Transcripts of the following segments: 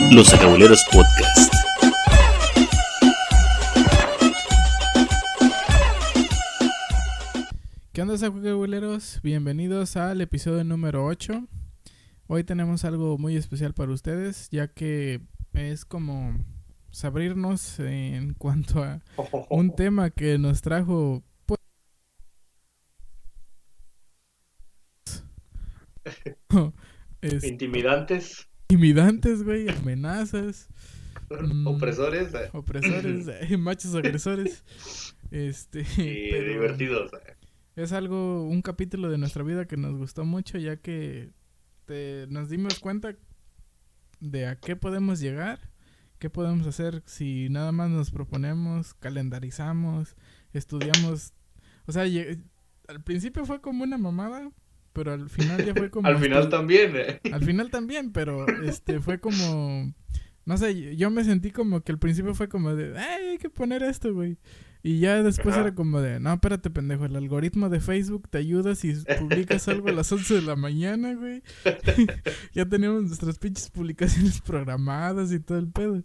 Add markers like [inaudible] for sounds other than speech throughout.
Los Acabuleros Podcast. ¿Qué onda, acabuleros? Bienvenidos al episodio número 8. Hoy tenemos algo muy especial para ustedes, ya que es como abrirnos en [laughs] cuanto a un tema que nos trajo pues, [laughs] es- Intimidantes, intimidantes, güey, amenazas, Mm. opresores eh, opresores, [clears throat] eh, machos agresores. Este, y pero divertidos. eh. es algo, un capítulo de nuestra vida que nos gustó mucho, ya que te- nos dimos cuenta de a qué podemos llegar, qué podemos hacer si nada más nos proponemos, calendarizamos, estudiamos. O sea, al principio fue como una mamada, pero al final ya fue [laughs] como... Al final también. eh. Al final también, pero este fue como... No sé, yo me sentí como que al principio fue como de, ay, hay que poner esto, güey. Y ya después Ajá. era como de, no, espérate, pendejo, el algoritmo de Facebook te ayuda si publicas algo a las 11 de la mañana, güey. [laughs] ya teníamos nuestras pinches publicaciones programadas y todo el pedo.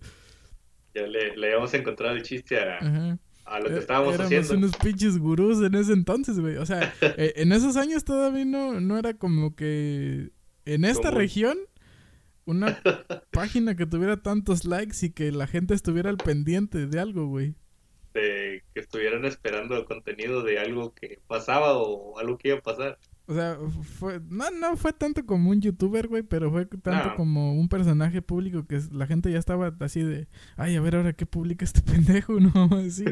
Ya le, le habíamos encontrado el chiste a, Ajá. A lo que Eh, estábamos Éramos haciendo. unos pinches gurús en ese entonces, güey. O sea, [laughs] eh, en esos años todavía no, no era como que en esta Común. región una [laughs] página que tuviera tantos likes y que la gente estuviera al pendiente de algo, güey. De que estuvieran esperando contenido de algo que pasaba o algo que iba a pasar. O sea, fue, no, no fue tanto como un youtuber, güey, pero fue tanto No. como un personaje público que la gente ya estaba así de, ay, a ver ahora qué publica este [laughs] pendejo, no, así.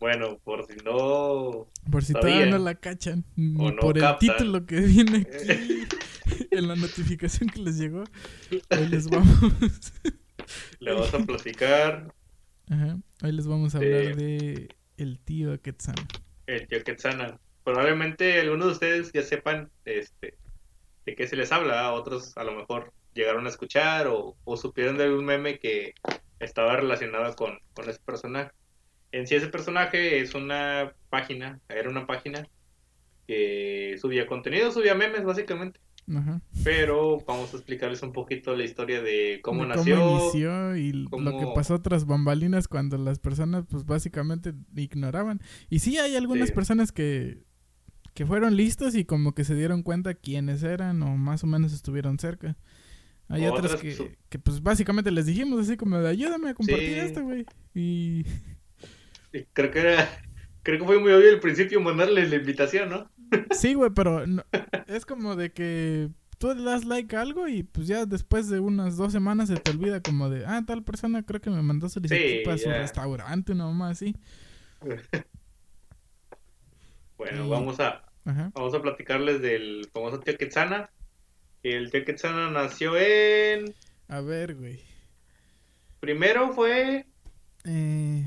Bueno, por si no. Por si todavía no la cachan. ni O no por el título que viene aquí [laughs] en la notificación que les llegó. Hoy les vamos. [laughs] Le vamos a platicar Ajá, Hoy les vamos a hablar de el tío Quetzal. el tío Quetzana. Probablemente algunos de ustedes ya sepan este, de qué se les habla, otros a lo mejor llegaron a escuchar o, o supieron de algún meme que estaba relacionado con, con ese personaje. En sí ese personaje es una página, era una página que subía contenido, subía memes básicamente, Ajá. pero vamos a explicarles un poquito la historia de cómo De nació. inició y l- lo que cómo- pasó tras bambalinas cuando las personas pues básicamente ignoraban. Y sí hay algunas Sí. personas que, que fueron listos y como que se dieron cuenta quiénes eran o más o menos estuvieron cerca. Hay otras Otras, que, pues básicamente les dijimos así como de ayúdame a compartir Sí. esto, güey. Y [laughs] Y Creo que era, creo que fue muy obvio al principio mandarles la invitación, ¿no? [laughs] sí, güey, pero no- es como de que tú le das like a algo y pues ya después de unas dos semanas se te olvida como de, ah, tal persona creo que me mandó solicitud Sí, para su restaurante, una mamá así. [laughs] Bueno, Y- vamos a, Ajá. Vamos a platicarles del famoso tío Quetzana. El tío Quetzana nació en... A ver, güey. Primero fue... Eh,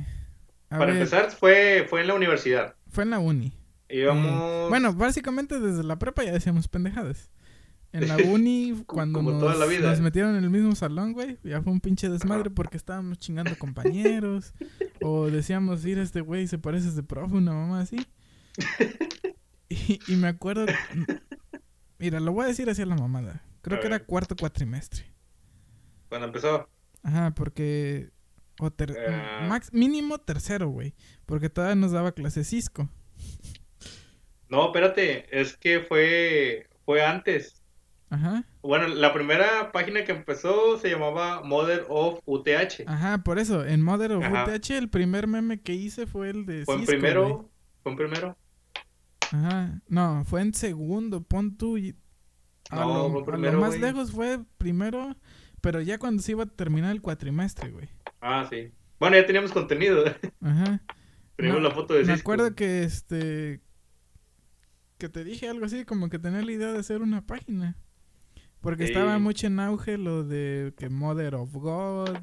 a para ver, empezar, fue, fue en la universidad. fue en la uni. Íbamos... Eh, bueno, básicamente desde la prepa ya decíamos pendejadas. En la [laughs] uni, cuando como nos, toda la vida. nos metieron en el mismo salón, güey, ya fue un pinche desmadre porque estábamos chingando compañeros. [laughs] o decíamos, ir este güey se parece a este profe, una mamá así. [laughs] Y, y me acuerdo. Mira, lo voy a decir así a la mamada. Creo A que era cuarto cuatrimestre. Cuando empezó. Ajá, porque. O ter- Ah. max, mínimo tercero, güey. Porque todavía nos daba clase Cisco. No, espérate. Es que fue... Fue antes. Ajá. Bueno, la primera página que empezó se llamaba Mother of UTH. Ajá, por eso. En Mother of Ajá. UTH, el primer meme que hice fue el de fue en Cisco, primero. güey. Fue en primero. Ajá. No, fue en segundo. Pon tú. y- A, No, lo, fue a lo primero, más lejos fue primero. Pero ya cuando se iba a terminar el cuatrimestre, güey. Ah, sí. Bueno, ya teníamos contenido. [laughs] Ajá. Teníamos No, la foto de Me Cisco. acuerdo que este. Que te dije algo así, como que tenía la idea de hacer una página. Porque Sí. estaba mucho en auge lo de que Mother of God,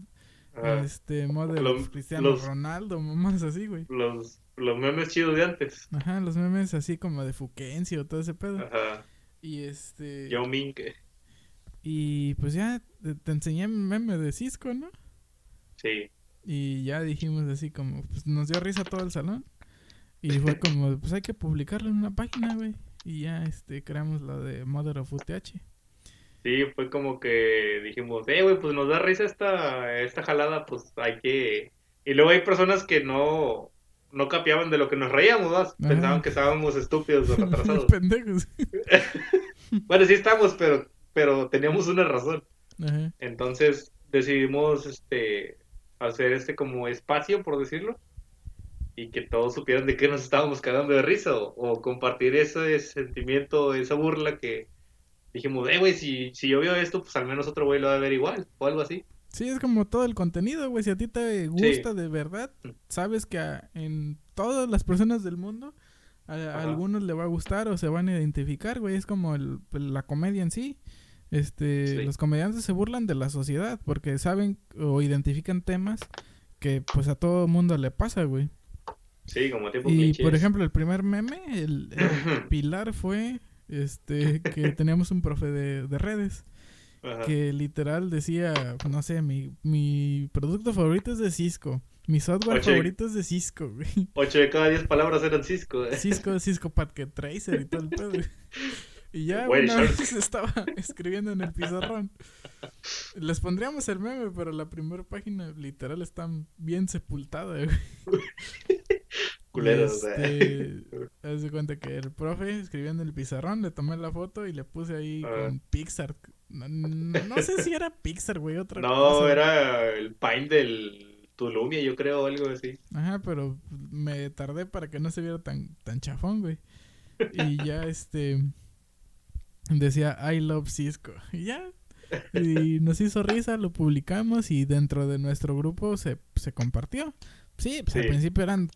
Ajá. este, Mother Los- of Cristiano los- Ronaldo, mamás así, güey. Los, los memes chidos de antes. Ajá, los memes así como de Fuquencio, todo ese pedo. Ajá. Y este. Yao Ming. Y pues ya te, te enseñé meme de Cisco, ¿no? Sí. Y ya dijimos así como, pues nos dio risa todo el salón. Y fue [laughs] como, pues hay que publicarlo en una página, güey. Y ya este creamos lo de Mother of UTH. Sí, fue como que dijimos, eh, güey, pues nos da risa esta, esta jalada, pues hay que... Y luego hay personas que no, no capiaban de lo que nos reíamos, ¿no? pensaban que estábamos estúpidos o [laughs] retrasados. Pendejos. [laughs] bueno, sí estamos, pero, pero teníamos una razón. Ajá. Entonces decidimos este hacer este como espacio, por decirlo, y que todos supieran de qué nos estábamos cagando de risa o, o compartir ese sentimiento, esa burla que dijimos, eh, güey, si, si yo veo esto, pues al menos otro güey lo va a ver igual o algo así. Sí, es como todo el contenido, güey. Si a ti te gusta de verdad, sabes que a- en todas las personas del mundo, a, algunos le va a gustar o se van a identificar, güey. Es como el- la comedia en sí. Este, Sí. los comediantes se burlan de la sociedad porque saben o identifican temas que pues a todo mundo le pasa, güey. Sí, como tipo Y clichés. por ejemplo, el primer meme, el, el pilar fue este que teníamos un profe de, de redes Ajá. que literal decía, no sé, mi, mi producto favorito es de Cisco. Mi software favorito es de Cisco, güey. [laughs] Ocho de cada diez palabras eran Cisco. ¿eh? Cisco, [laughs] Cisco Packet Tracer y todo el pedo. güey. Y ya una Shark. vez [laughs] estaba escribiendo en el pizarrón. Les pondríamos el meme, pero la primera página literal está bien sepultada, güey. Culeros, ¿eh? este, haz de cuenta que el profe escribiendo en el pizarrón, le tomé la foto y le puse ahí Ah. con Pixar. No, no- no sé si era Pixar, güey, otra No, cosa. era el Pine del Tulumia, yo creo, o algo así. Ajá, pero me tardé para que no se viera tan, tan chafón, güey. Y ya, [laughs] este, decía, I love Cisco. Y ya. Y nos hizo risa, lo publicamos y dentro de nuestro grupo se, se compartió. Sí, pues al principio eran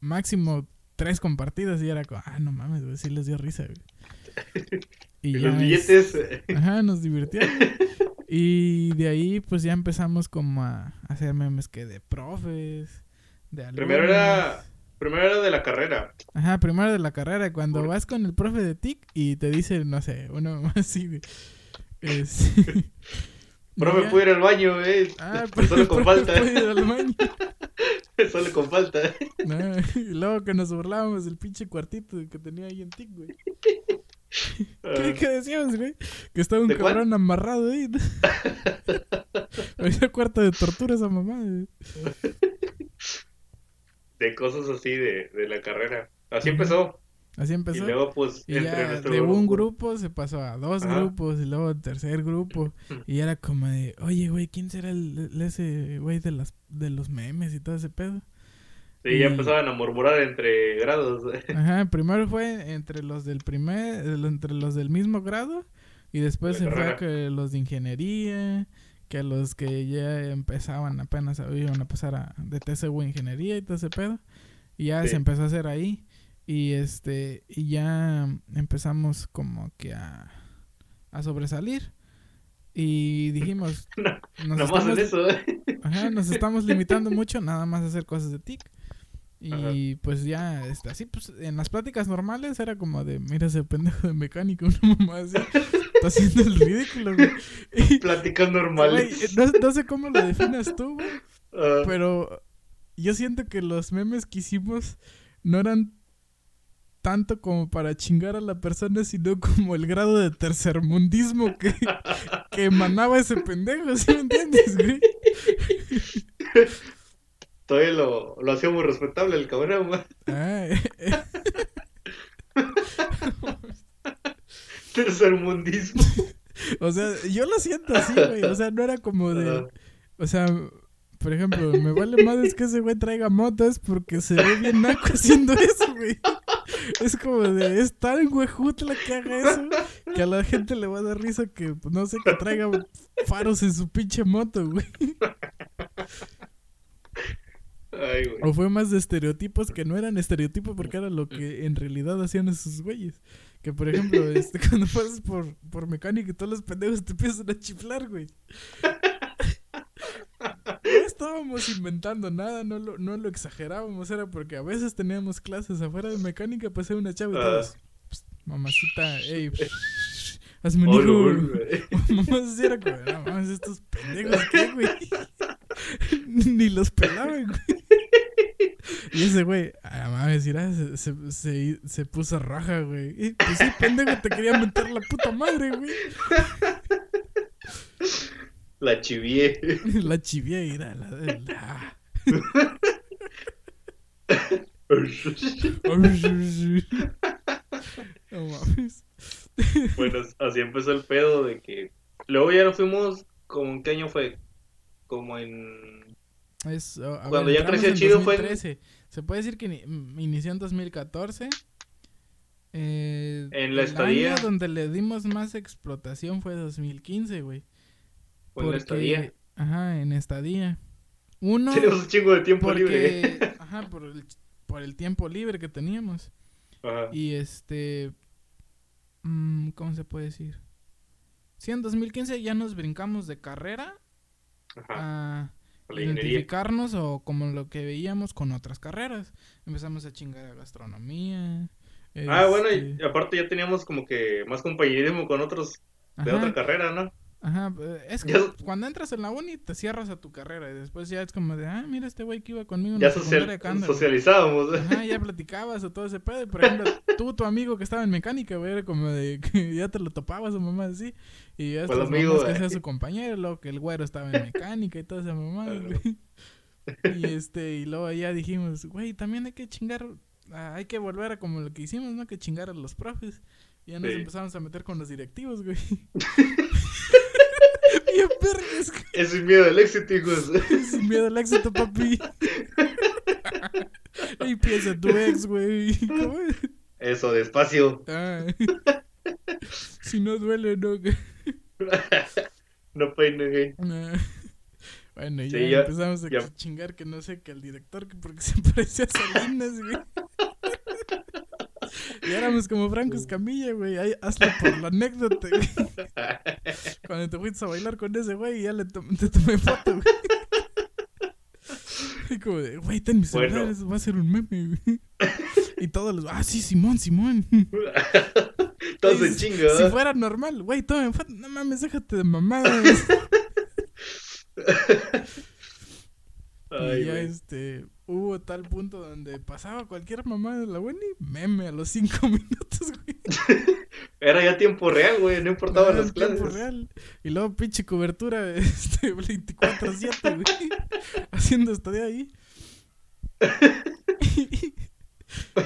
máximo tres compartidas y era como, ah, no mames, güey, sí les dio risa, güey. [laughs] Y, los es- billetes. Ajá, nos divirtieron. [laughs] Y de ahí, pues ya empezamos como a hacer memes que de profes, de alumnos. Primero era, primero era de la carrera. Ajá, primero de la carrera, cuando Por- vas con el profe de TIC y te dice, no sé, uno [laughs] más así de... es- [laughs] Profe, pude ir al baño, eh. Ah, solo con falta. puede ir al baño. Solo con falta. No, y luego que nos burlábamos del pinche cuartito que tenía ahí en TIC, güey. [laughs] ¿Qué, qué decíamos, güey? Que estaba un cabrón amarrado ahí. Había [laughs] cuarto de tortura esa mamá. güey. De cosas así de, de la carrera. Así empezó. Así Y empezó. luego, pues, Y entre ya de un grupo se pasó a dos Ajá. grupos y luego al tercer grupo. [laughs] Y era como de, oye, güey, ¿quién será el, el- ese güey de, las, de los memes y todo ese pedo? Sí, y- ya empezaban a murmurar entre grados. [laughs] Ajá, primero fue entre los del primer, entre los del mismo grado y después La se fue a que los de ingeniería, que los que ya empezaban apenas a- iban a pasar a, de TCU ingeniería y todo ese pedo. Y ya Sí. se empezó a hacer ahí y este y ya empezamos como que a, a sobresalir y dijimos [laughs] nos más en estamos, eso, ¿eh? ajá, nos estamos limitando mucho nada más a hacer cosas de TIC. Y pues ya, este, así, pues en las pláticas normales era como de, mira ese pendejo de mecánica, [laughs] una mamá así, está haciendo el ridículo, güey. Y, Pláticas güey, normales. no, no sé cómo lo definas tú, güey, Ah, pero yo siento que los memes que hicimos no eran tanto como para chingar a la persona, sino como el grado de tercermundismo que, que emanaba ese pendejo, ¿sí me entiendes, güey? [laughs] todavía lo, lo hacía muy respetable el cabrón. güey. [laughs] Tercermundismo. [laughs] O sea, yo lo siento así, güey. O sea, no era como de. O sea, por ejemplo, me vale más es que ese güey traiga motos porque se ve bien naco haciendo eso, güey. Es como de. Es tan huejutla que haga eso que a la gente le va a dar risa que, pues, no sé, que traiga faros en su pinche moto, güey. Ay, güey. O fue más de estereotipos que no eran estereotipos porque era lo que en realidad hacían esos güeyes. Que por ejemplo, [laughs] este, cuando pasas por, por mecánica y todos los pendejos te empiezan a chiflar, güey. No estábamos inventando nada, no lo, no lo exagerábamos, era porque a veces teníamos clases afuera de mecánica, pasé una chava y Ah. todos, "Psst, mamacita, ey, psh, [laughs] hazme un hijo, lol, güey". [laughs] güey. Mamá así era como, no mames, estos pendejos, ¿qué, güey? Ni los pelaban, güey. [laughs] Y ese güey, a mames, mira, se, se, se, se puso raja, güey. Y, Pues sí, pendejo, te quería meter la puta madre, güey. [laughs] La chivié. [laughs] La chivié, mira, la de la... No mames. bueno, así empezó el pedo de que. Luego ya nos fuimos. como ¿En qué año fue? Como en. Es, a Cuando ya creció chido fue en- 2013. Se puede decir que mm, inició en 2014. Eh, En la el estadía. año donde le dimos más explotación fue 2015, güey. Fue en la estadía. Ajá, en estadía. Uno, Tenemos un chingo de tiempo libre. [laughs] Ajá, por el, por el tiempo libre que teníamos. Ajá. Y este... mm, ¿Cómo se puede decir? Sí, en 2015 ya nos brincamos de carrera Ajá. a La identificarnos o como lo que veíamos con otras carreras. Empezamos a chingar a gastronomía. Ah, bueno, este, y aparte ya teníamos como que más compañerismo con otros de ajá, otra carrera, ¿no? Ajá, eh, es que Ya- cuando entras en la uni te cierras a tu carrera y después ya es como de, ah, mira este güey que iba conmigo en Ya la secundaria social- acá anda, güey". socializábamos. Ajá, ya platicabas o todo ese pedo. y, Por ejemplo, [laughs] tú, tu amigo que estaba en mecánica, güey, era como de [laughs] que ya te lo topabas o mamá así. Y ya Pues, estos amigo, mamás que eh. sea su compañero, luego que el güero estaba en [laughs] mecánica y toda esa mamá, güey. Y este, y luego ya dijimos, güey, también hay que chingar, ah, hay que volver a como lo que hicimos, ¿no? Que chingar a los profes. Y ya nos Sí. empezamos a meter con los directivos, güey. Bien vergas. Es el miedo del éxito, hijos. Sin miedo al éxito, papi. y piensa en tu ex, güey. ¿Cómo es? Eso, despacio. Ah. si no duele, no. No güey. Ah. Bueno, ya, Sí, ya- empezamos a ya. chingar que no sé, que el director, que porque se parecía a Salinas, güey. Y éramos como Franco Escamilla, güey. Hazlo por la anécdota, güey. [laughs] Cuando te fuiste a bailar con ese güey, ya le te tomé foto, güey. [laughs] Y como de, güey, ten mi celular, Bueno. eso va a ser un meme, güey. Y todos los, ah, sí, Simón, Simón. [laughs] Todos en chinga, Si fuera normal, güey, tomen foto. No mames, déjate de mamadas. Ay, y ya güey. este hubo tal punto donde pasaba cualquier mamá de la buena y meme a los cinco [laughs] minutos, güey. Era ya tiempo real, güey. No importaban Era las en tiempo clases. real. Y luego pinche cobertura [laughs] este 24-7, güey. [laughs] Haciendo estadía ahí.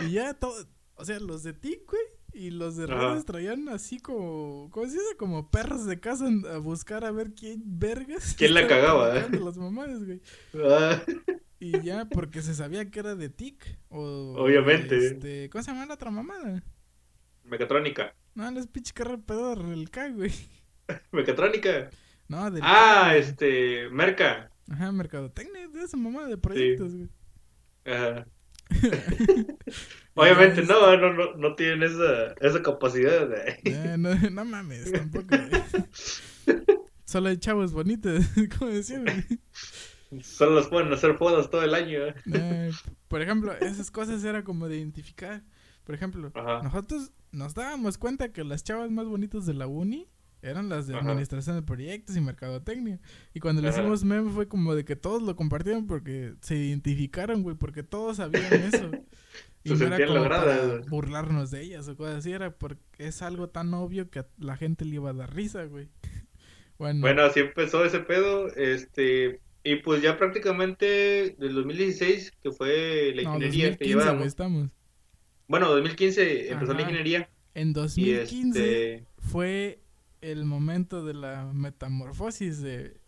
y ya todo, o sea, los de TIC, güey, y los de Ajá. redes traían así como, ¿cómo se dice? Como perros de casa a buscar a ver quién vergas. ¿Quién la cagaba, eh? las mamadas, güey. Ah, Y ya, porque se sabía que era de TIC. O, Obviamente. Este, ¿Cómo se llama la otra mamada? mecatrónica. No, no es pinche carrera pedor, el K, güey. [laughs] Mecatrónica. No, del Ah, K, este. Merca. Ajá, mercadotecnia, de esa mamada de proyectos, güey. Ajá. [laughs] Obviamente no, no, no, no tienen esa, esa capacidad. de- Eh, no, [laughs] no mames, tampoco. güey. Solo hay chavos bonitos, como decía, güey. Solo los pueden hacer fotos todo el año. ¿eh? [laughs] Por ejemplo, esas cosas era como de identificar. Por ejemplo, Ajá. nosotros nos dábamos cuenta que las chavas más bonitas de la uni eran las de Ajá. administración de proyectos y mercadotecnia. Y cuando le hicimos meme fue como de que todos lo compartieron porque se identificaron, güey, porque todos sabían [laughs] eso. Y Se no era como para burlarnos de ellas o cosas así, era porque es algo tan obvio que a la gente le iba a dar risa, güey. [laughs] Bueno, Bueno, así empezó ese pedo. Este. Y pues ya prácticamente del 2016, que fue la ingeniería que 2015, güey, llevábamos. estamos. Bueno, 2015 empezó la Ajá. ingeniería. En Y 2015 este. fue el momento de la metamorfosis de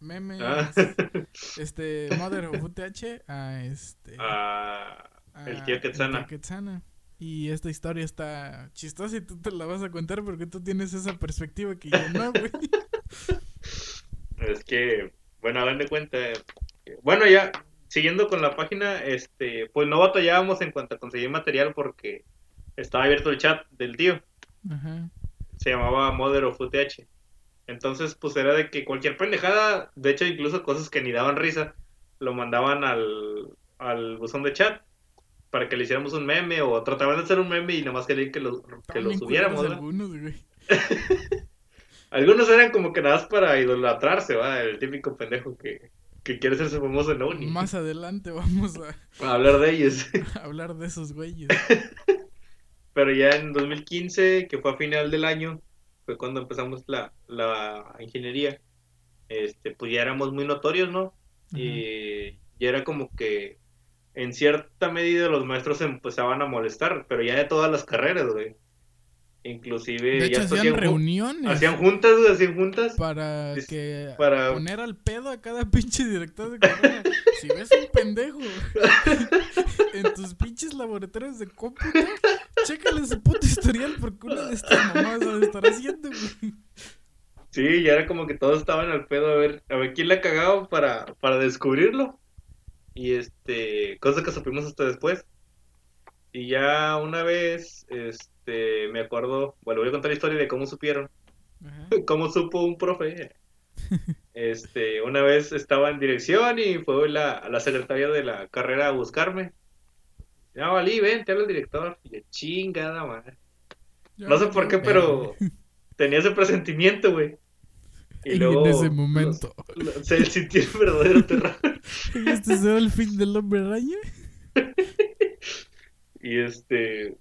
memes, Ah, [laughs] este, Mother of UTH a este... [laughs] ah, a el tío Quetzana. el tío Quetzana. Y esta historia está chistosa y tú te la vas a contar porque tú tienes esa perspectiva que yo no, güey. [laughs] Es que, bueno, hagan de cuenta. eh, Bueno, ya, siguiendo con la página, este, pues no batallábamos en cuanto a conseguir material porque estaba abierto el chat del tío. Ajá. Se llamaba Mother of UTH. Entonces, pues era de que cualquier pendejada, de hecho, incluso cosas que ni daban risa, lo mandaban al, al buzón de chat para que le hiciéramos un meme o trataban de hacer un meme y nomás querían que lo, que lo subiéramos. [laughs] Algunos eran como que nada más para idolatrarse, ¿va? El típico pendejo que, que quiere hacerse famoso en uni. Más adelante vamos a, [laughs] A hablar de ellos. a [laughs] hablar de esos güeyes. [laughs] Pero ya en 2015, que fue a final del año, fue cuando empezamos la, la ingeniería. Este, pues ya éramos muy notorios, ¿no? Y ya era como que en cierta medida los maestros se empezaban a molestar, pero ya de todas las carreras, güey. Inclusive De ya hecho, hacían ju- reuniones hacían juntas, hacían juntas. para que para- poner al pedo a cada [laughs] pinche director de carrera. si ves un pendejo [laughs] en tus pinches laboratorios de cómputo, chécale su puto historial porque una de estas mamás va a estar haciendo, güey. Sí, ya era como que todos estaban al pedo a ver, a ver quién la cagaba para, para descubrirlo. Y este, cosa que supimos hasta después. Y ya una vez, este, me acuerdo, bueno, voy a contar la historia de cómo supieron, Ajá. [laughs] cómo supo un profe. [laughs] Este, una vez estaba en dirección y fue la, la secretaria de la carrera a buscarme. Ya valí, ven, te habla el director. Y yo, chingada madre. No sé por qué, pero [laughs] tenía ese presentimiento, güey. Y en ese momento. se sintió el verdadero terror. ¿Y este será el fin del hombre araña? Y este.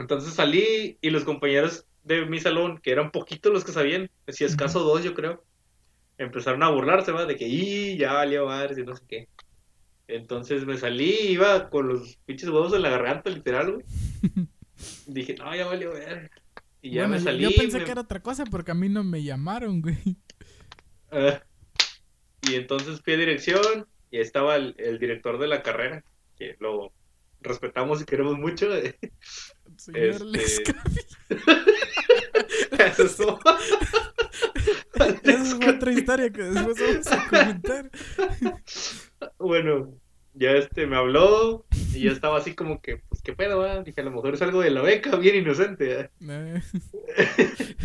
Entonces salí y los compañeros de mi salón, que eran poquitos los que sabían, si escaso dos, yo creo, empezaron a burlarse, ¿va? De que, ¡y! Ya valió madres y no sé qué. Entonces me salí, iba con los pinches huevos en la garganta, literal, güey. [laughs] Dije, no, ya valió ver. Y ya Bueno, me salí. Yo pensé me- que era otra cosa porque a mí no me llamaron, güey. Ah. y entonces fui a dirección y ahí estaba el, el director de la carrera, que lo respetamos y queremos mucho. Señor Este-. [laughs] Eso. Esa es [laughs] otra historia que después vamos a comentar. Bueno, ya este me habló y yo estaba así como que, pues qué pedo? Dije, a lo mejor es algo de la beca, bien inocente. ¿eh? [laughs]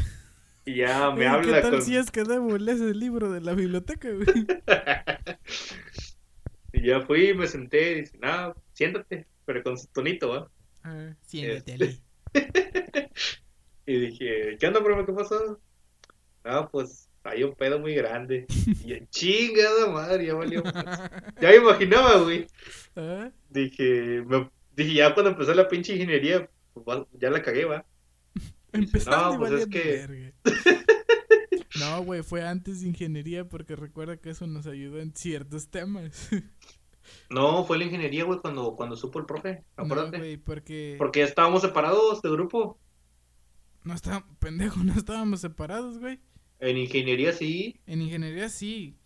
Y ya me ¿Qué habla tal con... si es que Debo lees el libro de la biblioteca, güey? Y ya fui, me senté y dice, nada, siéntate, pero con su tonito, ¿va? Ah, Este. [laughs] Y dije, ¿qué onda, profe? ¿Qué pasó? No, pues hay un pedo muy grande. Y chingada madre, ya valió. más". [laughs] Ya me imaginaba, güey. Ah, Dije, me- dije, ya cuando empezó la pinche ingeniería, pues ya la cagué, va. [laughs] Empezando "No, pues es que-. No, güey, fue antes de ingeniería porque recuerda que eso nos ayudó en ciertos temas. No, fue la ingeniería, güey, cuando, cuando supo el profe. No, Acuérdate. güey, porque Porque ya estábamos separados de grupo. no estábamos, pendejo, [laughs] no estábamos separados, güey. En ingeniería sí. En ingeniería sí,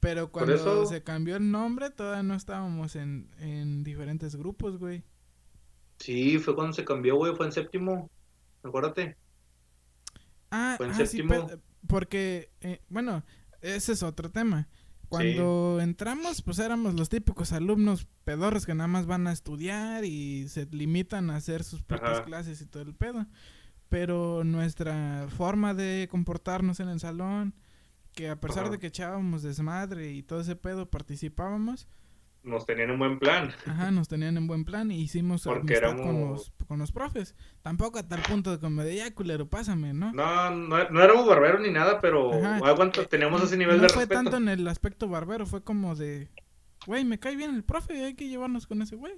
pero cuando eso- se cambió el nombre todavía no estábamos en, en diferentes grupos, güey. Sí, fue cuando se cambió, güey, fue en séptimo. Acuérdate. Ah, Fue en ah, sí, séptimo. pe- porque, eh, bueno, ese es otro tema. Cuando entramos, pues éramos los típicos alumnos pedorros que nada más van a estudiar y se limitan a hacer sus propias Ajá. clases y todo el pedo. Pero nuestra forma de comportarnos en el salón, que a pesar Ajá. de que echábamos desmadre y todo ese pedo participábamos, Nos tenían un buen plan. Ajá, nos tenían en buen plan y hicimos Porque amistad con, éramos- los, con los profes. Tampoco a tal punto de como de ya, culero, pásame, ¿no? No, no, no éramos barberos ni nada, pero aguanta, teníamos no- ese nivel no de fue respeto. tanto en el aspecto barbero, fue como de, güey, me cae bien el profe, hay que llevarnos con ese güey.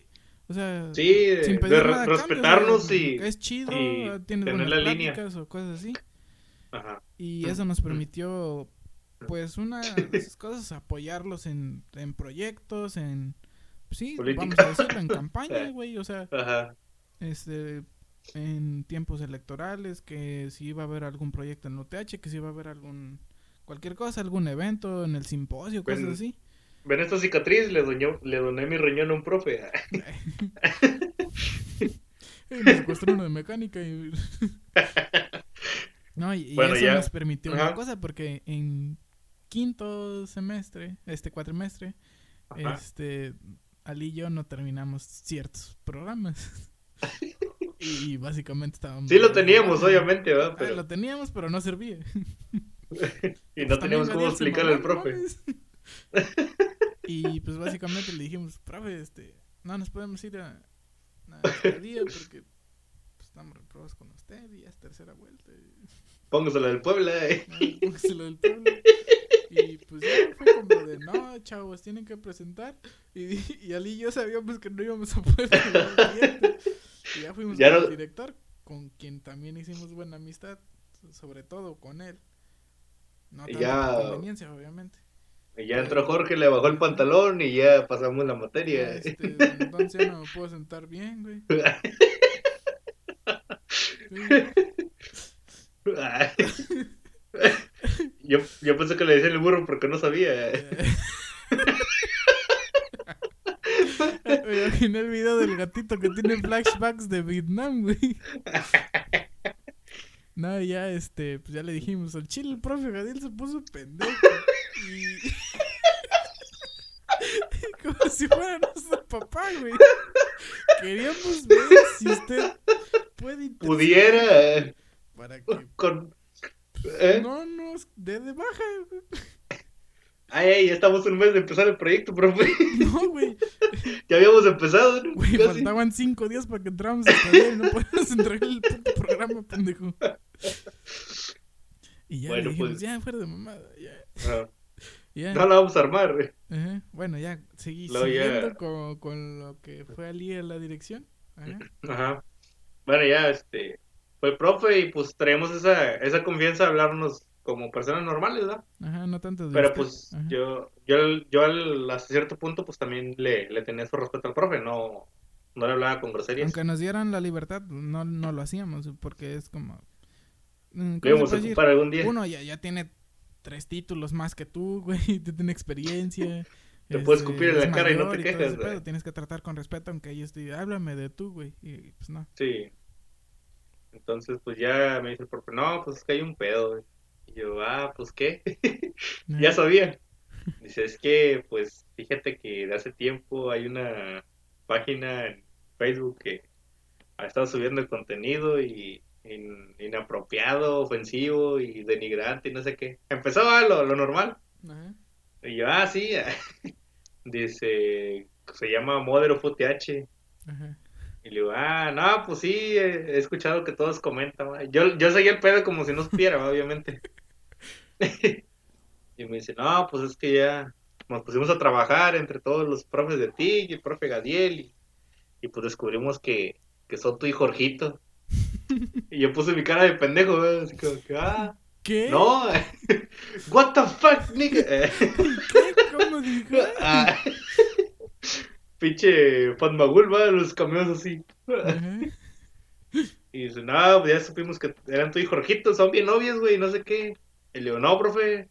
O sea, Sí, de, sin de pedir re- nada cambio, respetarnos y... Es chido, y tienes tener la línea. o cosas así. Ajá. Y eso nos permitió, pues, una de [laughs] esas cosas, apoyarlos en, en proyectos, en... Sí, Política. vamos a decirlo, en [laughs] campañas, güey, o sea... Ajá. este en tiempos electorales que si iba a haber algún proyecto en UTH, que si iba a haber algún cualquier cosa, algún evento en el simposio, cosas Ven- así. ¿Ven esta cicatriz? Le, doñó- le doné mi riñón a un profe. [laughs] Eh, me secuestró uno de mecánica y No, y, y Bueno, eso ya. nos permitió una cosa porque en quinto semestre, este cuatrimestre, Ajá. este Ali y yo no terminamos ciertos programas. [laughs] y básicamente estábamos Sí lo teníamos, obviamente, ¿verdad? Ah, Pero, lo teníamos, pero no servía. [laughs] [laughs] y no teníamos cómo explicarle al profe. y pues básicamente le dijimos, profe, este, no nos podemos ir a, a este día porque pues, estamos reprobados con usted y ya es tercera vuelta. y- Póngaselo del Puebla. eh. póngaselo del pueblo. Y pues ya fue como de, no, chavos, tienen que presentar. Y, y Ali y yo sabíamos que no íbamos a poder. Y ya fuimos Ya con no- el director, con quien también hicimos buena amistad, sobre todo con él. No tanto ya- por conveniencia, obviamente. Y ya entró Jorge, le bajó el pantalón y ya pasamos la materia. Este, entonces ya no me puedo sentar bien, güey. [laughs] Sí. [laughs] Yo, yo pensé que le decía el burro porque no sabía. [laughs] Me imaginé el video del gatito que tiene flashbacks de Vietnam, güey. [laughs] No, ya este, pues ya le dijimos, al chile el profe Gadiel se puso pendejo. Y... Como si fuera nuestro papá, güey. Queríamos ver si usted puede intentar Pudiera. Para que Con. ¿eh? no nos dé de baja. güey. Ay, ay, ya estamos un mes de empezar el proyecto, profe. [laughs] No, güey. Ya habíamos empezado, ¿no? Güey, faltaban cinco días para que entráramos a estudiar y no podíamos entregar el puto programa, pendejo. Y ya Bueno, dijimos, pues. ya, fuera de mamada, ya. Ah, ya. No la vamos a armar. Ajá. Bueno, ya, seguí ya- siguiendo con, con lo que fue Ali en la dirección. Ajá. Ajá. Bueno, ya, este. Fue profe y pues traemos esa, esa confianza de hablarnos como personas normales, ¿verdad? Ajá, no tanto Pero pues Ajá. yo, yo, yo al- hasta cierto punto pues también le, le tenía su respeto al profe, no, no le hablaba con groserías. Aunque nos dieran la libertad, no, no lo hacíamos, porque es como... mm, Lo ¿cómo se íbamos a puede decir? ocupar algún día. Uno ya, ya tiene tres títulos más que tú, [laughs] güey, te tiene experiencia. [laughs] Te puedes escupir en la cara y no te quejas, güey. Tienes que tratar con respeto, aunque ellos te digan, háblame de tú, güey. Y pues no. Sí. Entonces pues ya me dice el profe, no, pues es que hay un pedo. güey. Y yo, ah, pues qué, [laughs] ya sabía. Dice, es que pues fíjate que de hace tiempo hay una página en Facebook que ha estado subiendo el contenido y in- inapropiado, ofensivo y denigrante y no sé qué. Empezó a lo, lo normal. Ajá. Y yo, ah, sí. [laughs] Dice, se llama Modero FTH. Ajá. Y le digo, ah, no, pues sí, he, he escuchado que todos comentan. ¿va?". Yo, yo seguía el pedo como si no supiera, obviamente. [laughs] y me dice, no, pues es que ya nos pusimos a trabajar entre todos los profes de ti y el profe Gadiel. Y, y pues descubrimos que, que son tú y Jorgito. y yo puse mi cara de pendejo, como que, ah, ¿Qué? no, [laughs] what the fuck, nigga. ¿Qué? ¿Cómo dijo? [laughs] Ah. Pinche Fatmagul, va, los camiones así. Y dice, no, pues ya supimos que eran tú y Jorgito, son bien novios, güey, no sé qué. Y le digo, no, profe.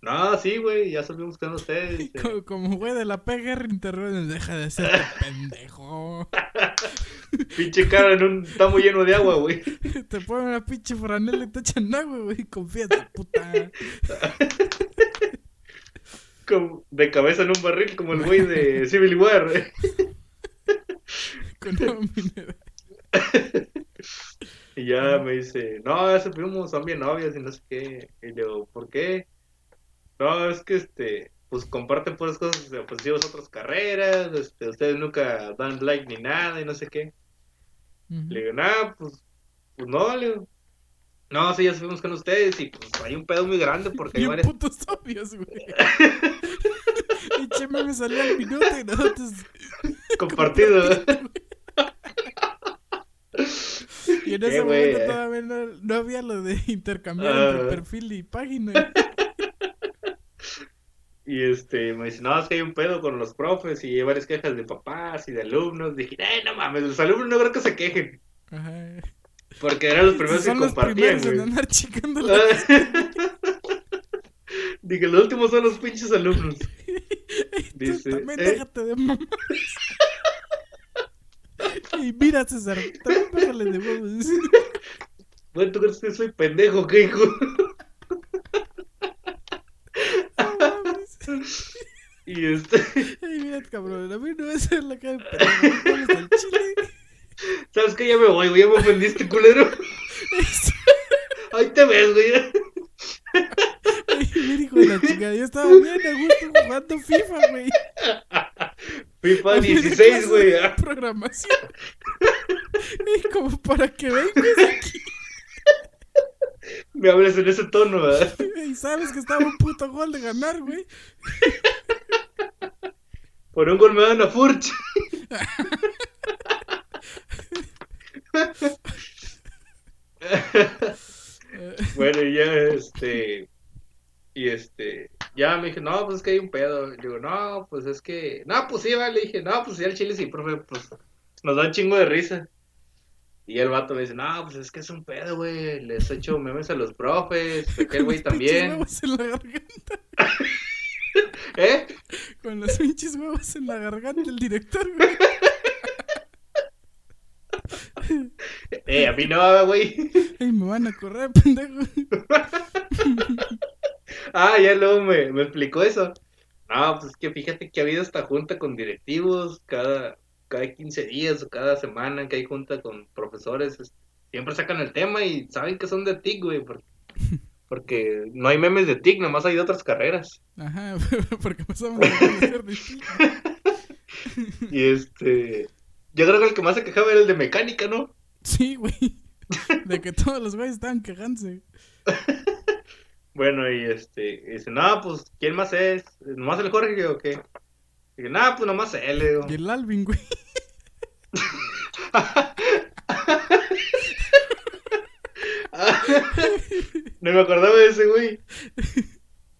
No, sí, güey, ya supimos que eran ustedes. [laughs] Como, como güey de la PGR interrumpe, deja de ser [laughs] pendejo. [laughs] Pinche cara en un tamo lleno de agua, güey. Te ponen una pinche franela y te echan agua, güey. Confíate, puta. Como de cabeza en un barril, como el güey de [laughs] Civil War. Con. Y ya me dice, no, ya supimos, son bien novios y no sé qué. Y le digo, ¿por qué? No, es que este, pues comparten puras cosas de positivas otras carreras, este, ustedes nunca dan like ni nada y no sé qué. Le digo, nah, pues, pues no, le digo. No, sí, ya supimos con ustedes y pues hay un pedo muy grande porque hay Bien varias... putos obvios, güey. Y Cheme me salió al minuto y nosotros. [laughs] compartido. Y en ese momento todavía no, no había lo de intercambiar Ah. entre perfil y página. [laughs] Y este, me dice, no, es que hay un pedo con los profes y hay varias quejas de papás y de alumnos. Dije, ay, no mames, los alumnos no creo que se quejen. Ajá. Porque eran los primeros Son que los compartían, primeros en andar chicando la... [laughs] Dije, los últimos son los pinches alumnos. [laughs] Dice, También ¿eh? déjate de mamá. [laughs] Y mira, César, también pégale de huevos. Bueno, ¿tú crees que soy pendejo, qué hijo? Y este, Ay, mira, cabrón, a mí no me hace la cara de pendejo. ¿Cómo está el chile? ¿Sabes qué? Ya me voy, güey, ya me ofendiste, culero. [laughs] Ahí te ves, güey. Hijo de la chingada, yo estaba bien a gusto jugando FIFA, güey. FIFA A mí de 16, clase güey. Programación. Y como para que vengas aquí. Me hablas en ese tono, ¿verdad? y sabes que estaba un puto gol de ganar, güey. Por un gol me dan a Furch. [laughs] [laughs] Bueno, y ya, este. Y este. Ya me dije, no, pues es que hay un pedo. Le digo, no, pues es que. No, pues sí, vale. Le dije, no, pues ya el chile sí, profe, pues nos da un chingo de risa. Y el vato me dice, no, pues es que es un pedo, güey. Les echo memes a los profes. [laughs] Aquel güey con los pinches también. huevos en la garganta. [laughs] ¿Eh? Con los pinches huevos en la garganta del director, güey. Eh, a mí no, güey. [laughs] Ay, me van a correr, pendejo. [laughs] Ah, ya luego me, me explicó eso. No, pues es que fíjate que ha habido esta junta con directivos cada, cada 15 días o cada semana que hay junta con profesores. es- Siempre sacan el tema y saben que son de TIC, güey. Porque, porque no hay memes de TIC, nomás hay de otras carreras. Ajá, [laughs] porque pasamos a ser distintos. Y este. Yo creo que el que más se quejaba era el de mecánica, ¿no? Sí, güey. De que todos los güeyes estaban quejándose. Bueno, y este. y dice, no, pues, ¿quién más es? ¿Nomás el Jorge o qué? Y dije, no, pues nomás él, digo. Y el Alvin, güey. No me acordaba de ese güey.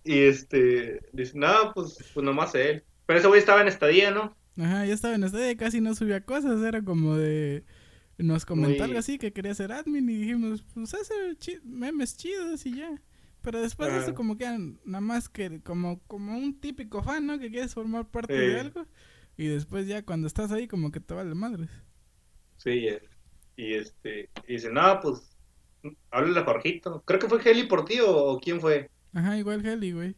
Y este, dice, no, pues, pues nomás él. Pero ese güey estaba en estadía, ¿no? Ajá, ya estaba en estadio, casi no subía cosas, era como de... Nos comentó algo así que quería ser admin y dijimos, pues hace memes chidos y ya. Pero después de eso como que nada más que como, como un típico fan, ¿no? Que quieres formar parte de algo. Y después ya cuando estás ahí como que te vale madres. Sí. Y este, y dice, no, pues, háblale a Jorgito. Creo que fue Heli por ti o, o quién fue. Ajá, igual Heli, güey.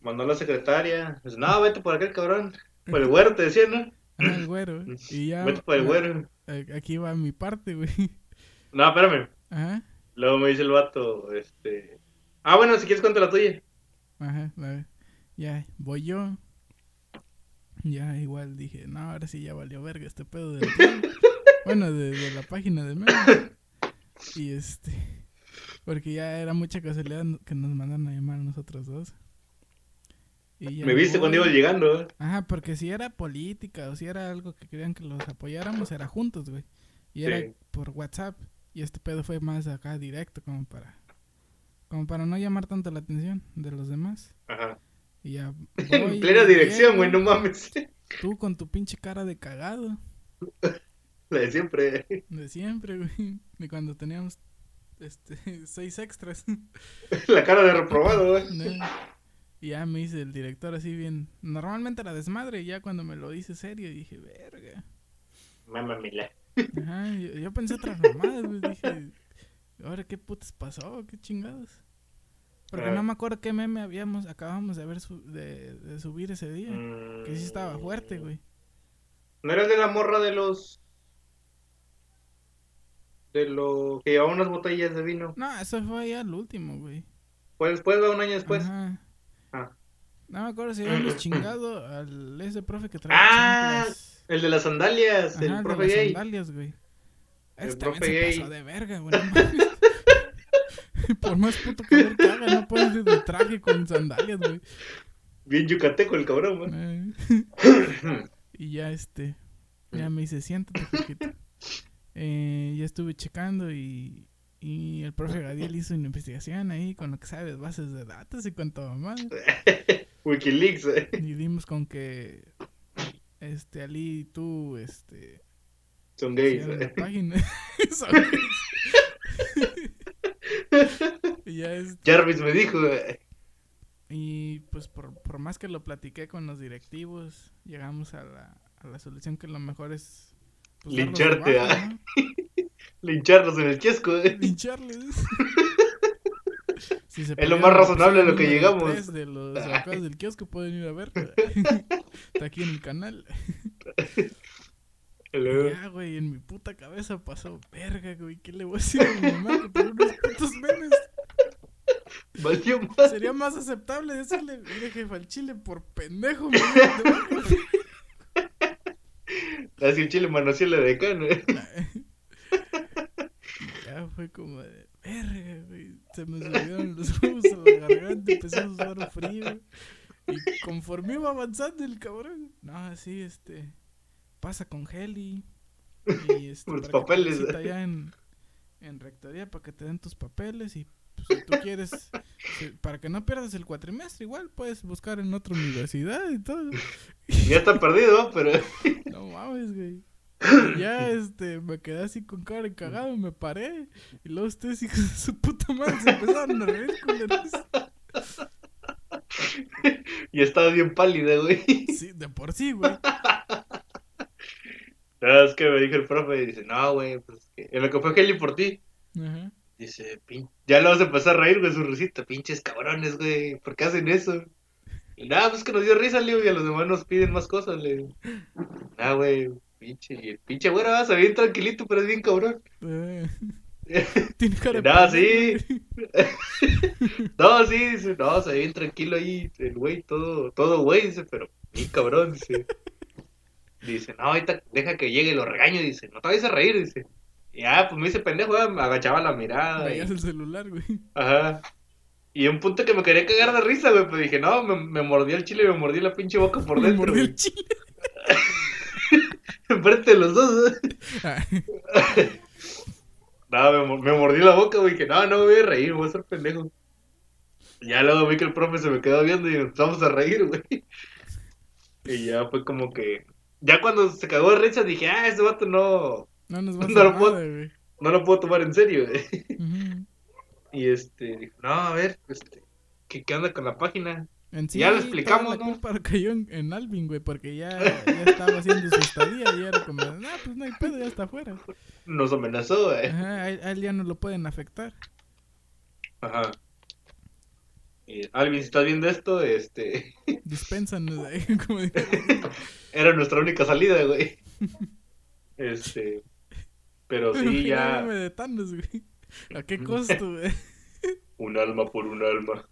Mandó a la secretaria. Dice, no, vete por aquel cabrón. [laughs] Por el güero, te decía, ¿no? Ajá, el güero. [laughs] Y ya... Vete por el güero. eh, Aquí va mi parte, güey. [laughs] No, espérame. Ajá, Luego me dice el vato, este... Ah, bueno, si quieres cuenta la tuya. ajá. la- Ya, voy yo. Ya, igual dije, no, ahora sí ya valió verga este pedo del [laughs] bueno, de, de la página de memes. Y este... Porque ya era mucha casualidad que nos mandaron a llamar a nosotros dos. Y Me viste cuando ibas llegando, ¿eh? Ajá, porque si era política o si era algo que querían que los apoyáramos, era juntos, güey. Y era Sí. por WhatsApp. Y este pedo fue más acá directo, como para. Como para no llamar tanto la atención de los demás. Ajá. Y ya. [laughs] En plena dirección, güey, no mames. Tú con tu pinche cara de cagado. [laughs] La de siempre. De siempre, güey. De cuando teníamos. Este. [laughs] Seis extras. La cara de reprobado, güey. ¿no? Y ya me dice el director así bien. Normalmente era desmadre. Y ya cuando me lo dice serio, dije, verga. Mamá mila. Ajá, yo, yo pensé otras mamadas, güey. Dije, ¿ahora qué putas pasó? ¿Qué chingados? Porque Ah. no me acuerdo qué meme habíamos, acabamos de ver su- de, de subir ese día. Que sí estaba fuerte, güey. Mm. ¿No era el de la morra de los... De lo que llevaba unas botellas de vino? No, eso fue ya el último, güey. Fue después, va un año después. Ajá. No me acuerdo si habíamos chingado al ese profe que traía Ah, chanclas. El de las sandalias, Ajá, el de profe las gay. sandalias, güey. El también profe se gay. pasó de verga, güey. [laughs] Por más puto calor que haga, no puedes ir de traje con sandalias, güey. Bien yucateco el cabrón, güey. Eh, y ya este, ya me dice, siéntate, Jorgito. [laughs] Eh, ya estuve checando y, y el profe Gadiel hizo una investigación ahí con lo que sabes, bases de datos y cuánto mamá. [laughs] Wikileaks, eh. Y dimos con que este Ali y tú este Son gays. eh. página. [laughs] Son gays. [laughs] y ya es Jarvis me dijo, eh. Y pues por, por más que lo platiqué con los directivos, llegamos a la, a la solución que lo mejor es... pues, Lincharte, ah. ¿no? Lincharlos en el kiosco, eh. Lincharles. [laughs] Si Es lo más razonable a lo que llegamos. tres De los [laughs] abocados del kiosco pueden ir a ver. [laughs] Está aquí en el canal. Ya, güey, en mi puta cabeza pasó, verga, güey, ¿qué le voy a decir a mi mamá por unos putos memes? Valió más. Sería más aceptable decirle, mire jefa, al chile por pendejo de baja". Así el chile manoseó la decana, eh. Fue como de, verga, güey. Se me subieron los ojos a la garganta, empecé a sudar frío. Y conforme iba avanzando el cabrón, no, así, este, pasa con Heli. Y [laughs] este, papeles. visita allá en, en rectoría para que te den tus papeles y pues, si tú quieres, si- para que no pierdas el cuatrimestre, igual puedes buscar en otra universidad y todo. Ya está perdido, pero [laughs] No mames, güey. Y [laughs] ya, este, me quedé así con cara de cagado, me paré. Y luego ustedes, hijos de su puta madre, se empezaron a reír, culeros. ya estaba bien pálida, güey. Sí, de por sí, güey. No, es que me dijo el profe, dice, no, güey, pues que en lo que fue Heli por ti, Ajá. dice, "Pin- ya lo vas a empezar a reír, güey, su risita, pinches cabrones, güey, ¿por qué hacen eso? Y nada, pues que nos dio risa, le digo, y a los demás nos piden más cosas, le. Ah, güey, pinche, y el pinche güero vas a bien tranquilito, pero es bien cabrón. Eh, [laughs] Tiene cara de No, sí. [laughs] No, sí, dice, no, se ve bien tranquilo ahí, el güey, todo, todo güey, dice, pero bien cabrón, dice. Dice, no, ahorita deja que llegue, lo regaño, dice, no te vayas a reír, dice. Y ah, pues me hice pendejo, me agachaba la mirada. y- Veías el celular, güey. Ajá. Y un punto que me quería cagar de risa, güey, pues dije, no, me, me mordí el chile y me mordí la pinche boca por [laughs] Me dentro, mordí güey. el chile. Enfrente de los dos, güey. Ah, [laughs] No, me, me mordí la boca, güey, que no, no me voy a reír, voy a ser pendejo. Ya luego vi que el profe se me quedó viendo y empezamos a reír, güey. Y ya fue como que... Ya cuando se cagó de risa dije, ah, ese vato no, No nos va a [laughs] No lo puedo- no lo puedo tomar en serio, güey. [laughs] Y este, dijo, no, a ver, este, ¿qué, qué onda con la página? En sí, Ya lo explicamos, la ¿no? culpa cayó en, en Alvin, güey, porque ya, ya estaba haciendo su estadía y era como, no, pues no hay pedo, ya está afuera. Nos amenazó, güey. Ajá, a él, a él ya no lo pueden afectar. Ajá. Y, Alvin, si estás viendo esto, este, [laughs] Dispénsanos, eh, [laughs] como [laughs] era nuestra única salida, güey. Este, pero sí, ya... De Thanos, güey. ¿A qué costo, güey? un alma por un alma.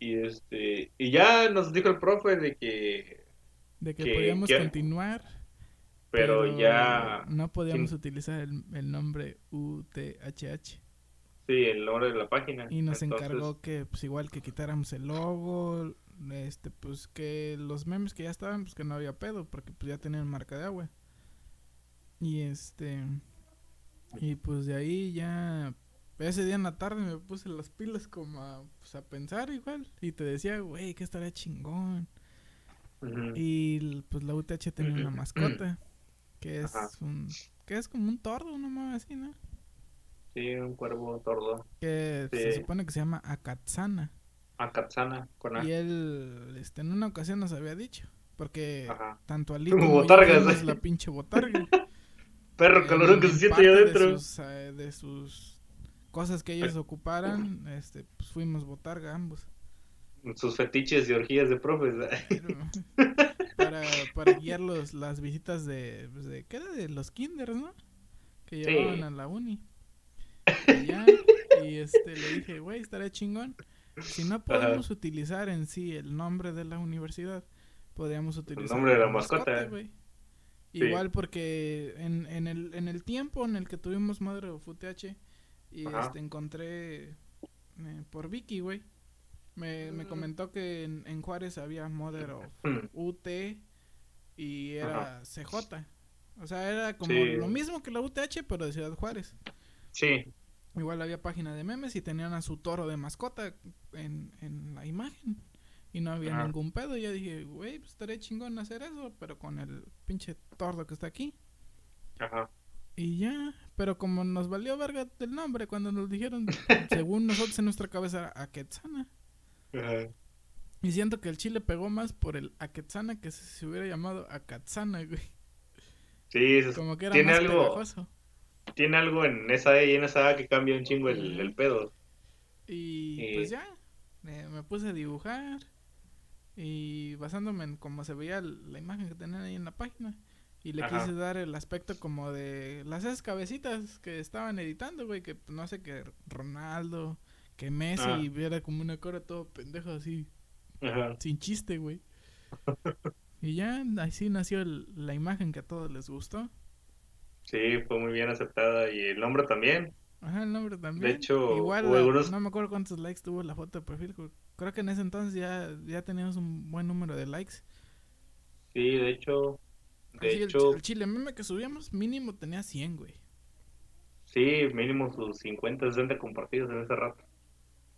Y este, y ya nos dijo el profe de que, De que Que- podíamos que- continuar. pero, ya, No podíamos utilizar el, el nombre UTHH. sí, el nombre de la página. Y nos Entonces, encargó que, pues igual que quitáramos el logo, este, pues que los memes que ya estaban, pues que no había pedo, porque pues ya tenían marca de agua. Y este, y pues de ahí ya, ese día en la tarde me puse las pilas como a, pues, a pensar igual. Y te decía, güey, que estaría chingón. Y pues la UTH tenía una mascota, [clears throat] que es Ajá. un, que es como un tordo, una mamá así, ¿no? Sí, un cuervo tordo. Que se supone que se llama Akatsana. Akatsana, con A. Y él, este, en una ocasión nos había dicho, porque Ajá. tanto [laughs] Ali Como botargas, ¿eh? la pinche botarga. [laughs] Perro calorón que se en siente de adentro. sus, eh, de sus cosas que ellos ocuparan, este, pues fuimos botarga ambos. Sus fetiches y orgías de profes. Pero, para, para guiar los, las visitas de, pues, de, ¿qué era? De los kinders, ¿no? Que Sí. llevaban a la uni. Y ya, y este, le dije, güey, estaría chingón. Si no podemos utilizar en sí el nombre de la universidad, podríamos utilizar nombre de la mascota. güey. Sí. Igual porque en, en, el, en el tiempo en el que tuvimos Madre of UTH, y Ajá. este, encontré eh, por Vicky, güey. Me, me Mm. comentó que en, en Juárez había Mother of [clears throat] UT y era CJ. O sea, era como Sí. lo mismo que la UTH, pero de Ciudad Juárez. Sí, Igual había página de memes y tenían a su toro de mascota en, en la imagen. Y no había Ajá. ningún pedo. Y ya dije, güey, pues estaría chingón hacer eso, pero con el pinche tordo que está aquí. ajá. Y ya, pero como nos valió verga el nombre cuando nos dijeron, [laughs] según nosotros en nuestra cabeza era Aketsana. ajá. Y siento que el chile pegó más por el Aketsana que si se hubiera llamado Akatsana, güey. Sí, eso es- Como que era tiene más algo, pegajoso. tiene algo en esa E y en esa A que cambia un chingo el, el pedo. Y Y- pues ya, eh, me puse a dibujar. Y basándome en cómo se veía la imagen que tenían ahí en la página. Y le Ajá. quise dar el aspecto como de las esas cabecitas que estaban editando, güey. Que no sé, que Ronaldo, que Messi, Ah. viera como una cara todo pendejo así, Ajá. sin chiste, güey. [laughs] y ya, así nació el- la imagen que a todos les gustó. Sí, fue muy bien aceptada y el nombre también. Ajá, el nombre también. De hecho, Igual, o la- algunos- no me acuerdo cuántos likes tuvo la foto de perfil. creo- Creo que en ese entonces ya, ya teníamos un buen número de likes. Sí, de hecho, de hecho, el chile meme que subíamos mínimo tenía 100, güey. sí, mínimo sus 50, 60 compartidos en ese rato.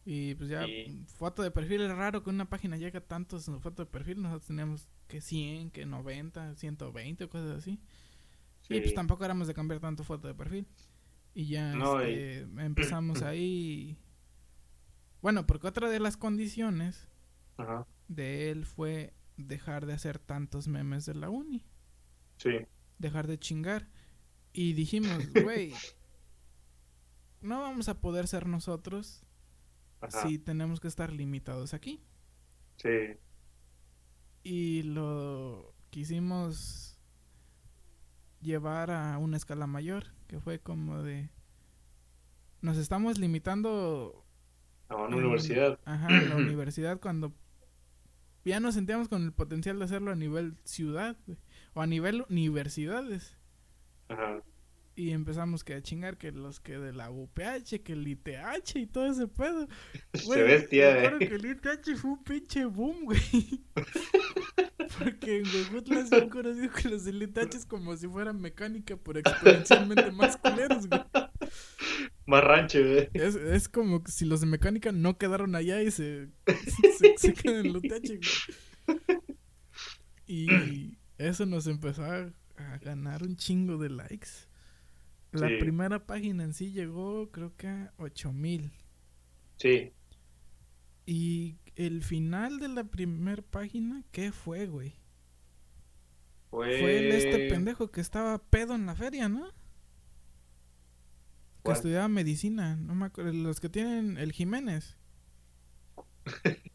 Y pues ya, foto de perfil es raro que una página llegue a tantos en foto de perfil. Nosotros teníamos que 100, que 90, 120 o cosas así. Y pues Sí. tampoco éramos de cambiar tanto foto de perfil. Y ya No, este, empezamos [clears throat] ahí. Bueno, porque otra de las condiciones Ajá, de él fue dejar de hacer tantos memes de la uni. Sí, Dejar de chingar. Y dijimos, [laughs] güey, no vamos a poder ser nosotros ajá, si tenemos que estar limitados aquí. sí, Y lo quisimos llevar a una escala mayor, que fue como de... Nos estamos limitando a una en- universidad. Ajá, en la [clears throat] universidad cuando ya nos sentíamos con el potencial de hacerlo a nivel ciudad, güey, o a nivel universidades. Ajá, Y empezamos que a chingar que los que de la UPH, que el ITH y todo ese pedo. [laughs] se Güey, bestia, me eh. que el ITH fue un pinche boom, [laughs] güey. Porque en Huejutla es bien conocido que los del ITH es como si fueran mecánica, pero exponencialmente más culeros, güey. Más rancho, eh. Es, es como si los de mecánica no quedaron allá y se, [laughs] se, se quedan en el UTH, güey. Y eso nos empezó a, ganar un chingo de likes. La Sí. primera página en sí llegó creo que a 8000. Sí, Y el final de la primera página, ¿qué fue, güey? fue... Fue el este pendejo que estaba pedo en la feria, ¿no? Que ¿Cuál? estudiaba medicina, no me acuerdo, los que tienen el Jiménez. [laughs]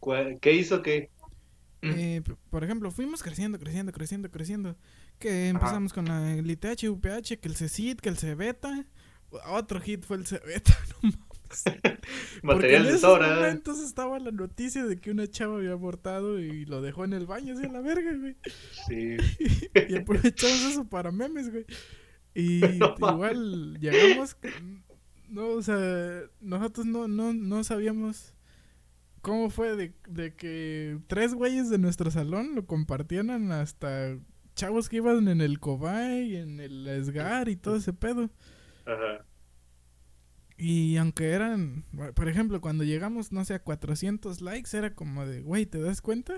¿Cuál- ¿Qué hizo que? Eh, por ejemplo, fuimos creciendo, creciendo, creciendo, creciendo. Que empezamos con la, el ITH, UPH, que el CECIT, que el CEBETA. Otro hit fue el CEBETA, [laughs] no mames. [laughs] Material de sobra. momentos estaba la noticia de que una chava había abortado y lo dejó en el baño, así a la verga, güey. Sí, [laughs] Y aprovechamos eso para memes, güey. Y No igual llegamos. No, o sea, nosotros no, no, no sabíamos cómo fue de, de que tres güeyes de nuestro salón lo compartieran hasta chavos que iban en el Cobay, en el Esgar y todo ese pedo. ajá, Y aunque eran, por ejemplo, cuando llegamos, no sé, a 400 likes, era como de, güey, ¿te das cuenta?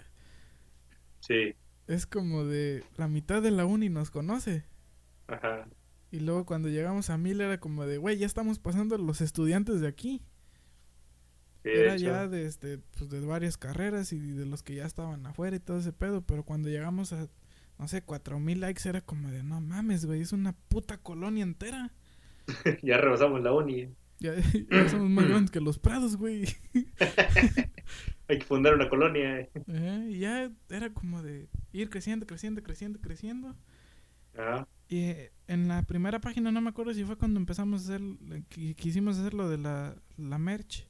sí, Es como de la mitad de la uni nos conoce. ajá, Y luego cuando llegamos a mil era como de, güey, ya estamos pasando los estudiantes de aquí. De era hecho. ya de, este, pues, de varias carreras y de los que ya estaban afuera y todo ese pedo. Pero cuando llegamos a, no sé, cuatro mil likes era como de, no mames, güey, es una puta colonia entera. [laughs] ya rebasamos la uni. Ya, [laughs] ya somos más grandes que los prados, güey. [laughs] Hay que fundar una colonia. eh. Ajá, y ya era como de ir creciendo, creciendo, creciendo, creciendo. Ajá, Y eh, en la primera página no me acuerdo si fue cuando empezamos a hacer, qui- quisimos hacer lo de la, la merch.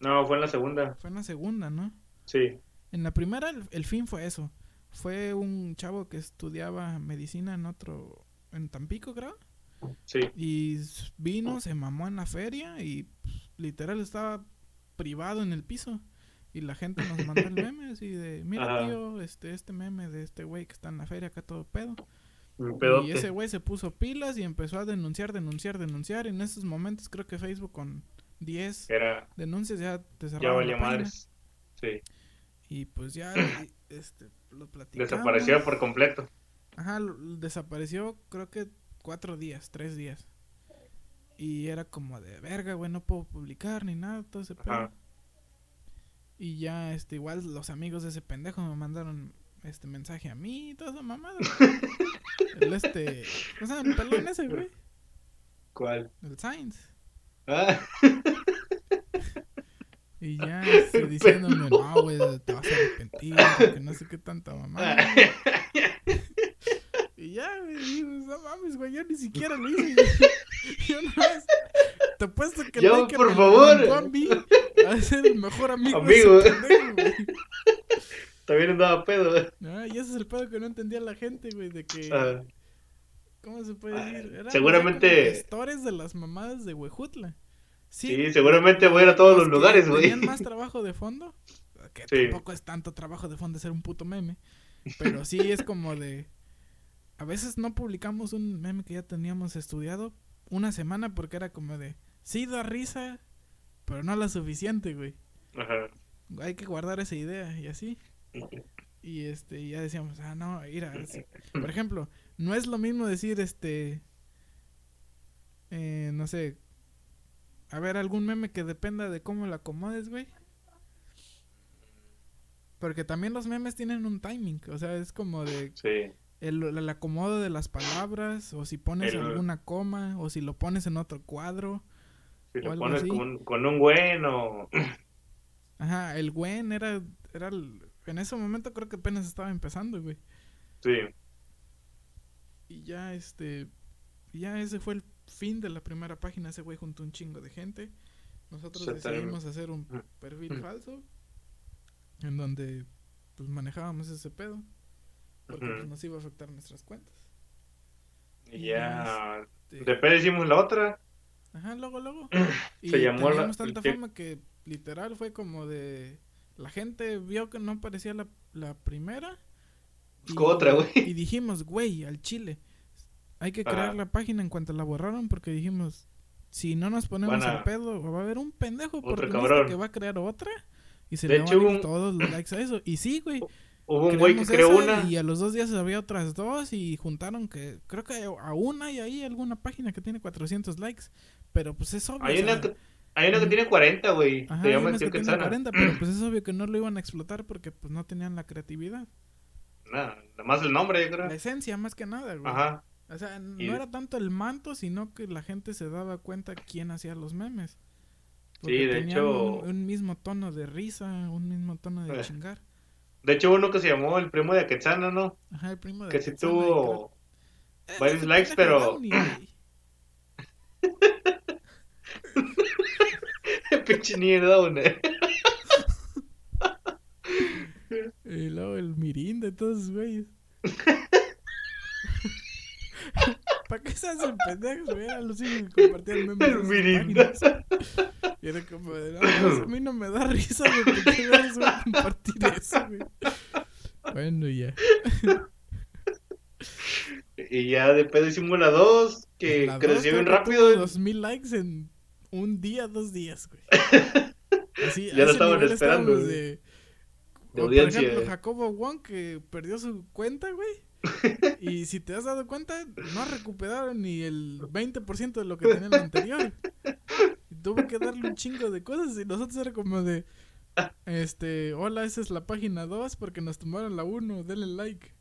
No, fue en la segunda. Fue en la segunda, ¿no? Sí, En la primera el, el fin fue eso. Fue un chavo que estudiaba medicina en otro, en Tampico creo. sí, Y vino, se mamó en la feria y pues, literal estaba privado en el piso. Y la gente nos mandó el [laughs] meme así de, mira Ajá. tío, este, este meme de este güey que está en la feria acá todo pedo. Y ese güey se puso pilas y empezó a denunciar, denunciar, denunciar. Y en esos momentos creo que Facebook con 10 Era, denuncias ya te ya valía madres. Sí, Y pues ya este, lo platicamos. desapareció por completo. Ajá, lo- desapareció creo que cuatro días, tres días. Y era como de verga, güey, no puedo publicar ni nada, todo ese pedo. Y ya, este, igual los amigos de ese pendejo me mandaron este mensaje a mí y toda esa mamada. [laughs] el este, o sea, el pelón ese, güey, ¿Cuál? el Science. Ah, Y ya este, [laughs] diciéndome, no, güey, te vas a arrepentir, que no sé qué tanta mamada. [laughs] Y ya, güey, digo, no mames, güey, yo ni siquiera lo hice. Yo, [laughs] yo no. Te apuesto que Ya, güey que por favor. a mí a ser el mejor amigo. Amigo. pendejo, güey. También andaba pedo. Ah, y ese es el pedo que no entendía la gente, güey, de que Ah, ¿Cómo se puede decir? Eran, seguramente- gestores de las mamadas de Huejutla. Sí, seguramente voy a ir a todos los lugares, güey. Tenían más [laughs] trabajo de fondo. Que Sí. tampoco es tanto trabajo de fondo ser un puto meme. Pero sí es como de. A veces no publicamos un meme que ya teníamos estudiado una semana porque era como de. Sí, da risa, pero no la suficiente, güey. Ajá. Hay que guardar esa idea y así. [laughs] Y este, ya decíamos, ah, no, mira. sí. Por ejemplo, no es lo mismo decir este. eh, no sé. A ver, algún meme que dependa de cómo lo acomodes, güey. Porque también los memes tienen un timing. O sea, es como de Sí. el, el acomodo de las palabras. O si pones El- alguna coma. O si lo pones en otro cuadro. Si O lo pones con, con un bueno. [clears throat] Ajá, el Gwen era. era el- en ese momento creo que apenas estaba empezando, güey. Sí. Y ya este. Ya ese fue el fin de la primera página. Ese güey juntó un chingo de gente. Nosotros Se decidimos hacer un Mm. perfil Mm. falso. En donde pues manejábamos ese pedo. Porque pues, nos iba a afectar nuestras cuentas. Y ya. Este, Después hicimos la otra. Ajá, luego, luego. [clears throat] Y Se llamó la- tanta el- fama que literal fue como de... La gente vio que no parecía la, la primera. Buscó otra, güey. Y dijimos, güey, al chile. Hay que crear Ajá. la página en cuanto la borraron porque dijimos, si no nos ponemos a- al pedo, va a haber un pendejo oportunista que va a crear otra. Y se De le hecho, van a ir un- todos los likes a eso. Y sí, güey. [laughs] Hubo un güey que creó una. Y a los dos días había otras dos y juntaron que creo que aún hay ahí alguna página que tiene 400 likes. Pero pues es obvio. Hay una, que, hay una que tiene 40, güey. Ajá, hay que Quetzana. 40, pero pues es obvio que no lo iban a explotar porque pues no tenían la creatividad. Nada, nada más el nombre, yo creo. La esencia más que nada, güey. Ajá. O sea, no Y- era tanto el manto, sino que la gente se daba cuenta quién hacía los memes. Sí, de tenían hecho- Un, un mismo tono de risa, un mismo tono de Eh. chingar. De hecho, uno que se llamó el primo de Quetzana, ¿no? Ajá, el primo de Que sí Quetzalá, y tuvo Eh, varios likes, pero-. [laughs] Pinche mierda, güey. Y luego el Mirinda y todos esos güeyes. [laughs] ¿Para qué se hacen pendejos, güey? Eran los únicos que compartían memes. El Mirinda. Y era como de, no, pues, a mí no me da risa, güey, ¿por qué vas a compartir eso, güey? Bueno, ya. Y ya después hicimos la 2, que La creció bien rápido. tuvo Dos mil likes en un día, dos días, güey. [laughs] Así, Ya lo estaban esperando, de... De o, por audiencia. ejemplo, Jacobo Wong que perdió su cuenta, güey. [laughs] Y si te has dado cuenta, no ha recuperado ni el 20% de lo que tenía en la anterior. Y tuvo que darle un chingo de cosas y nosotros era como de... Este, hola, esa es la página 2 porque nos tomaron la 1, denle like.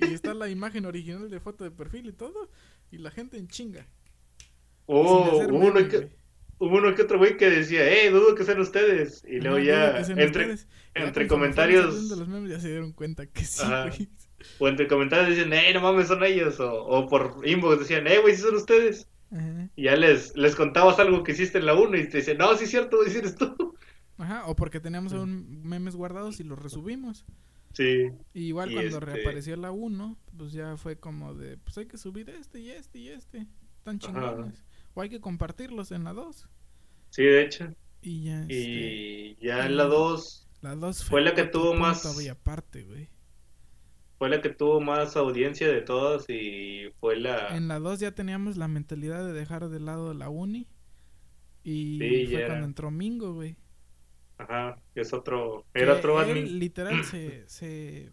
Y está la imagen original de foto de perfil y todo. Y la gente en chinga. Oh, uno que. Hubo uno que otro güey que decía, eh, dudo que sean ustedes. Y luego ya, entre, ustedes. Entre comentarios, los memes ya se dieron cuenta que sí, güey. o entre comentarios dicen, eh, no mames, son ellos. O, o por inbox decían, eh, güey, sí son ustedes. Ajá. Y ya les, les contabas algo que hiciste en la 1 y te dicen, no, sí es cierto, güey, sí eres tú. Ajá, o porque teníamos aún memes guardados y los resubimos. Sí, Y igual Y cuando este- reapareció la 1, pues ya fue como de, pues hay que subir este y este y este. Tan Ajá. O hay que compartirlos en la 2. sí, de hecho. Y ya, este, Y ya en la 2 la 2 fue la que tuvo más- aparte, güey. fue la que tuvo más audiencia de todas y fue la... En la 2 ya teníamos la mentalidad de dejar de lado la uni. Y Sí, fue ya cuando entró Mingo, güey. Ajá, que es otro... Era Que otro admin. literal [clears throat] se, se...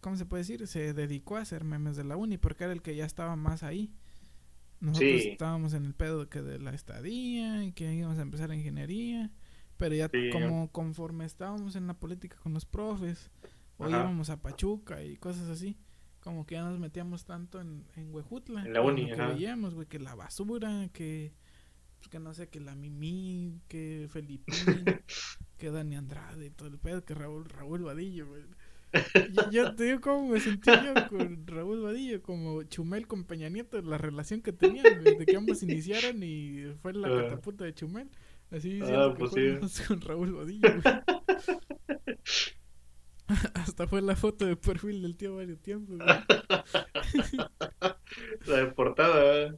¿Cómo se puede decir? Se dedicó a hacer memes de la uni porque era el que ya estaba más ahí. Nosotros Sí. estábamos en el pedo que de la estadía y que íbamos a empezar ingeniería. Pero ya Sí. como conforme estábamos en la política con los profes, o íbamos a Pachuca y cosas así, como que ya nos metíamos tanto en, en Huejutla. En la uni, que veíamos, güey, que la basura, que... pues, que no sé, que la Mimi, que Felipín, [laughs] que Dani Andrade y todo el pedo, que Raúl, Raúl Vadillo, güey. Yo, yo te digo cómo me sentí yo con Raúl Vadillo, como Chumel con Peña Nieto, la relación que tenían, desde que ambos iniciaron y fue la Ah. catapulta de Chumel. Así Ah, siento que pues sí. [laughs] con Raúl Vadillo. [laughs] Hasta fue la foto de perfil del tío varios tiempos. [laughs] La de portada, ¿eh?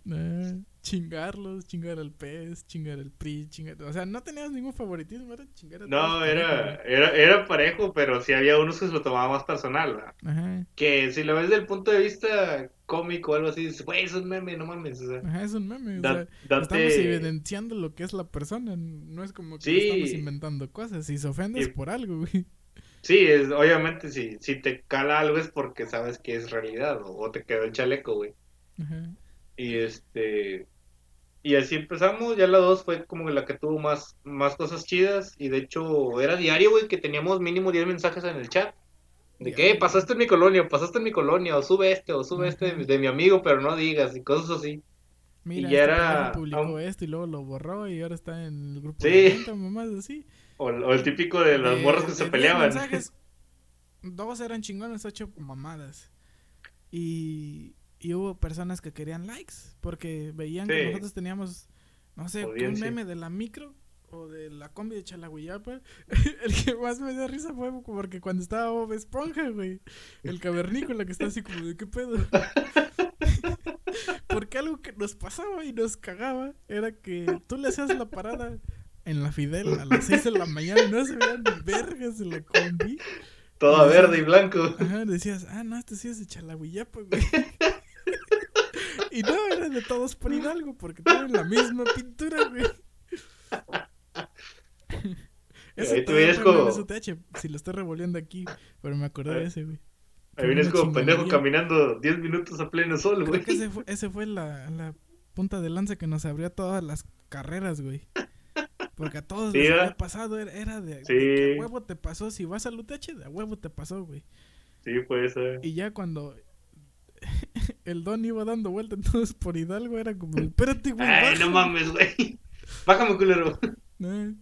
Chingarlos, chingar al pez, chingar al PRI, chingar... O sea, no tenías ningún favoritismo, era chingar a No, era, era, era parejo, pero sí había unos que se lo tomaban más personal. Ajá, Que si lo ves desde el punto de vista cómico o algo así, dices, güey, es un meme, no mames. O sea, ajá, es un meme. o da- sea, date- Estamos evidenciando lo que es la persona. No es como que Sí. estamos inventando cosas. Si se ofende es Y- por algo, güey. Sí, es, obviamente, si, si te cala algo es porque sabes que es realidad o, o te quedó el chaleco, güey. Ajá. Y este. Y así empezamos. Ya la 2 fue como la que tuvo más, más cosas chidas. Y de hecho, era diario, güey, que teníamos mínimo 10 mensajes en el chat. De que. "Eh, pasaste en mi colonia, pasaste en mi colonia, o sube este, o sube este de, mi- Ajá. de mi amigo, pero no digas, y cosas así. Mira, Y ya este era- publicó esto y luego lo borró y ahora está en el grupo Sí. de venta, mamás así. O, o el típico de las De- morras que se 10 peleaban. mensajes, dos eran chingones, ocho mamadas. Y, y hubo personas que querían likes porque veían que nosotros teníamos, no sé, un meme de la micro o de la combi de Chalagüeyapa. [laughs] El que más me dio risa fue porque cuando estaba Bob Esponja, güey. El cavernícola que está así como de qué pedo. [laughs] Porque algo que nos pasaba y nos cagaba era que tú le hacías la parada en la Fidel a las 6 de la mañana y no se veían vergas en la combi. Toda Y verde y blanco. Ajá, decías, ah, no, este sí es de Chalahuillapa, güey. [laughs] [laughs] y no, era de todos por Hidalgo porque tienen la misma pintura, güey. [laughs] Ese Ahí tú el como- STH, si lo estoy revolviendo aquí, pero me acordé de ese, güey. Ahí vienes como pendejo caminando 10 minutos a pleno sol, güey. Ese fue, ese fue la, la punta de lanza que nos abrió todas las carreras, güey. Porque a todos Sí, les había pasado, era, era de, Sí. a huevo te pasó. Si vas al UTH, de a huevo te pasó, güey. Sí, pues. eh. Y ya cuando el Don iba dando vueltas [laughs] todos por Hidalgo, era como, espérate, güey. Ay, no baja". mames, güey. [laughs] Bájame, culero. [laughs] Eh.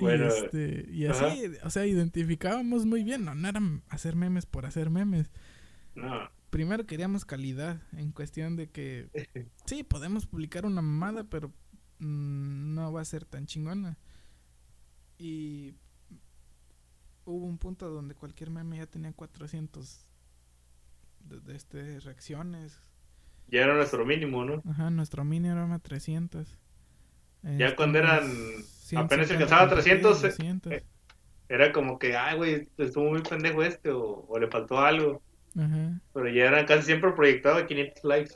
Bueno, y, este, y así, o sea, identificábamos muy bien. No, no eran hacer memes por hacer memes. No. primero queríamos calidad en cuestión de que sí, podemos publicar una mamada, pero mm, no va a ser tan chingona. Y hubo un punto donde cualquier meme ya tenía 400 de, de este, reacciones. Ya era nuestro mínimo, ¿no? Ajá, nuestro mínimo era 300. Ya cuando eran- apenas 150 alcanzaba 300, eh, compartidos, 200. eh. Era como que, ay, güey, estuvo muy pendejo este, o, o le faltó algo. Ajá. Pero ya eran casi siempre proyectado a 500 likes.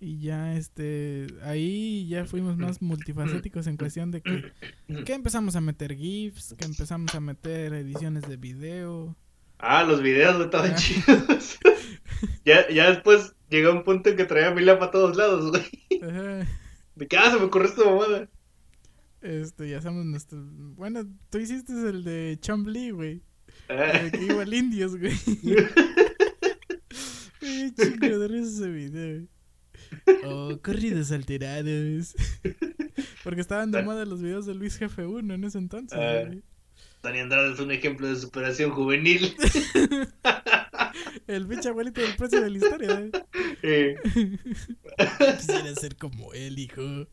Y ya, este, ahí ya fuimos más multifacéticos en cuestión de que, [clears throat] que empezamos a meter GIFs, que empezamos a meter ediciones de video. Ah, los videos estaban Ah. chidos. [laughs] ya, ya después llegó un punto en que traía Mila para todos lados, güey. Ajá. De que, ah, se me ocurrió esta mamada. Este, ya hacemos nuestro... Bueno, tú hiciste el de Chambly, güey. Ah, El que iba al Indios, güey. [laughs] Qué chingo de ese video. Oh, corridos alterados. [laughs] Porque estaban de moda los videos de Luis Jefe 1 en ese entonces, Ah. güey. Dani Andrade es un ejemplo de superación juvenil. [laughs] El pinche abuelito del precio de la historia. Eh, Quisiera ser como él, hijo. [laughs]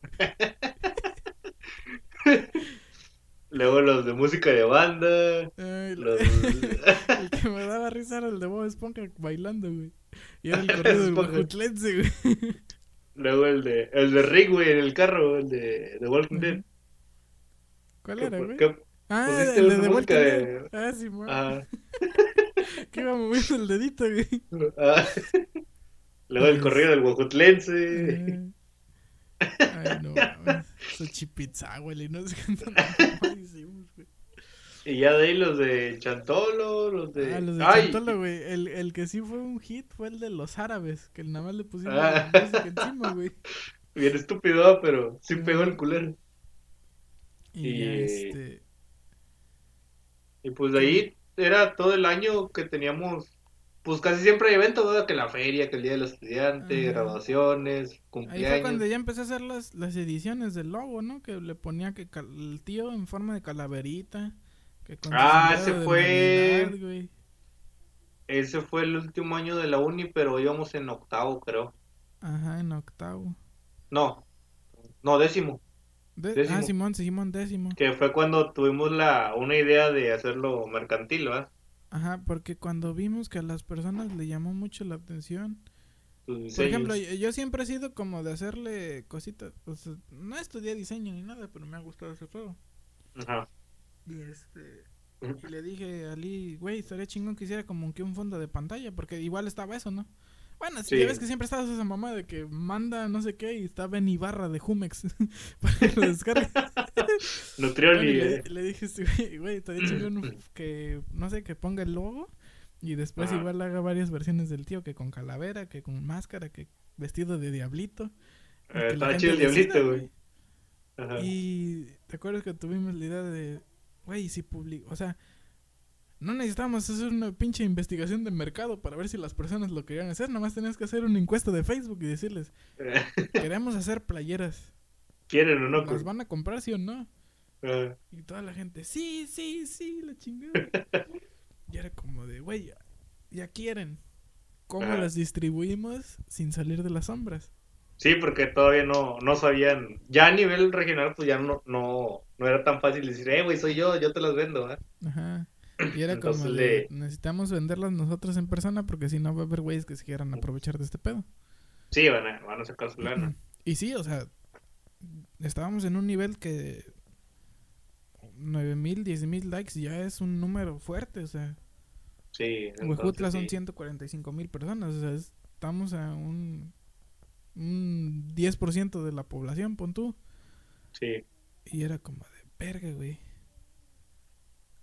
luego los de música de banda. Ay, la- Los... [laughs] el que me daba risa era el de Bob Esponja bailando, güey. Y era el corrido del. Guajutlense, güey. luego el de, el de Rick, güey, en el carro, el de, de Walking Dead. ¿Cuál era, güey? Ah, pusiste el de Walking de-. Ah, sí, ah, [laughs] Que iba moviendo el dedito, güey. ah. luego el corrido del Guajutlense. Eh. Ay, no güey. y No sé qué. Y ya de ahí los de Chantolo, los de... Ah, los de Ay, Chantolo, güey. El, el que sí fue un hit fue el de los árabes. Que nada más le pusimos Ah. la música encima, güey. bien estúpido, pero sí pegó el culero. Y, este. Y pues de ahí era todo el año que teníamos, pues casi siempre hay eventos, ¿verdad? Que la feria, que el día del estudiante, Ajá. graduaciones, Ahí cumpleaños. fue cuando ya empecé a hacer las, las ediciones del logo, ¿no? Que le ponía que cal- el tío en forma de calaverita. Que con Ah, ese fue- Navidad. Ese fue el último año de la uni, pero íbamos en octavo, creo. Ajá, en octavo. No, no, décimo. De- Décimo. Ah, Simón, Simón décimo. Que fue cuando tuvimos la una idea de hacerlo mercantil, ¿verdad? Ajá, porque cuando vimos que a las personas le llamó mucho la atención. Tus Por ejemplo, yo, yo siempre he sido como de hacerle cositas. O sea, no estudié diseño ni nada, pero me ha gustado ese juego. Ajá. Y este. Y le dije a Lee, güey, estaría chingón que hiciera como que un fondo de pantalla, porque igual estaba eso, ¿no? Bueno, sí. Ya ves que siempre estabas esa mamá de que manda no sé qué y está Ben Ibarra de Jumex [laughs] para que lo descargue. [laughs] Nutrioli, le, eh. le dije, güey, güey, estaría chingón [clears throat] que, no sé, que ponga el logo y después Ajá. igual haga varias versiones del tío, que con calavera, que con máscara, que vestido de diablito. Eh, Estaba chido el diablito, güey. Y te acuerdas que tuvimos la idea de, güey, si publico, o sea, no necesitábamos hacer una pinche investigación de mercado para ver si las personas lo querían hacer, nomás tenías que hacer una encuesta de Facebook y decirles, [laughs] queremos hacer playeras, ¿Quieren o no? ¿las van a comprar sí o no? Ajá. Y toda la gente, sí, sí, sí, la chingada. [laughs] y era como de, güey, ya, quieren. ¿Cómo Ajá. las distribuimos sin salir de las sombras? Sí, porque todavía no, no sabían. Ya a nivel regional, pues ya no, no, no era tan fácil decir, eh, güey, soy yo, yo te las vendo, ¿verdad? Ajá. Y era Entonces como de, necesitamos venderlas nosotros en persona porque si no va a haber güeyes que se quieran aprovechar de este pedo. Sí, van a, van a sacar su lana. Y sí, o sea, estábamos en un nivel que 9 mil, 10 mil likes ya es un número fuerte, o sea, Sí. Entonces son sí. 145 mil personas, o sea, es- estamos a un, un 10% de la población, pon tú. Sí. Y era como de verga, güey.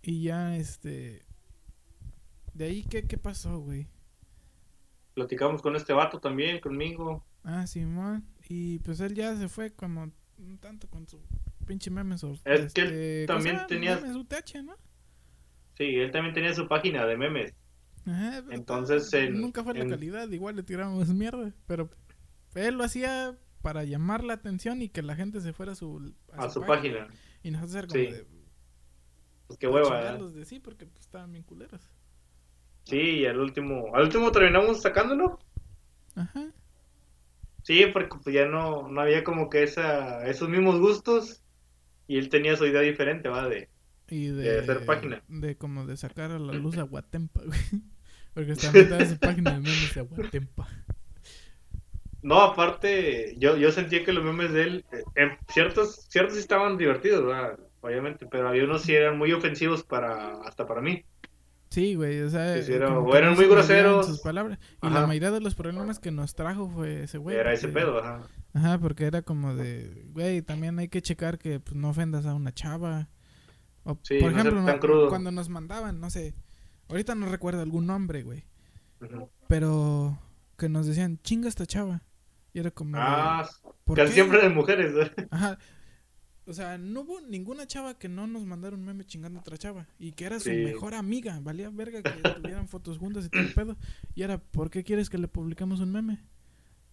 Y ya, este... De ahí, ¿qué, qué pasó, güey? Platicamos con este vato también, conmigo. Ah, Simón. Y pues él ya se fue como un tanto con su pinche memes. o- Es que él este, ¿cómo se también tenía- Memes UTH, ¿no? Sí, él también tenía su página de memes. Ajá, pero Entonces, todo- en- nunca fue la en- calidad, igual le tirábamos mierda. Pero él lo hacía para llamar la atención y que la gente se fuera a su, A su página. Y nosotros era como Sí. de... Pues qué hueva, chingarlos de sí, porque pues, estaban bien culeros. Sí, y al último, al último terminamos sacándolo. Ajá. Sí, porque pues ya no, no había como que esa, esos mismos gustos. Y él tenía su idea diferente, ¿va? De, Y de, De hacer página. De como de sacar a la luz a [clears throat] Guatempa, güey. [laughs] Porque también estaba su página de memes de Guatempa. No, aparte, yo, yo sentía que los memes de él, eh, en ciertos, ciertos estaban divertidos, ¿verdad? Obviamente, pero había unos sí eran muy ofensivos para, hasta para mí. Sí, güey, o sea... Sí, era- o que eran muy groseros. sus palabras. Y Ajá. la mayoría de los problemas que nos trajo fue ese güey. Era ese pedo, ajá. Ajá, porque era como de... Güey, también hay que checar que pues, no ofendas a una chava. O, Sí, por no ejemplo, no- cuando nos mandaban, no sé... Ahorita no recuerdo algún nombre, güey. Ujú. Pero que nos decían, chinga esta chava. Y era como... de, Ah, ¿por casi qué? siempre de mujeres, ¿verdad? Ajá. O sea, no hubo ninguna chava que no nos mandara un meme chingando a otra chava. Y que era su Sí. mejor amiga. Valía verga que tuvieran fotos juntas y todo el pedo. Y era, ¿por qué quieres que le publicamos un meme?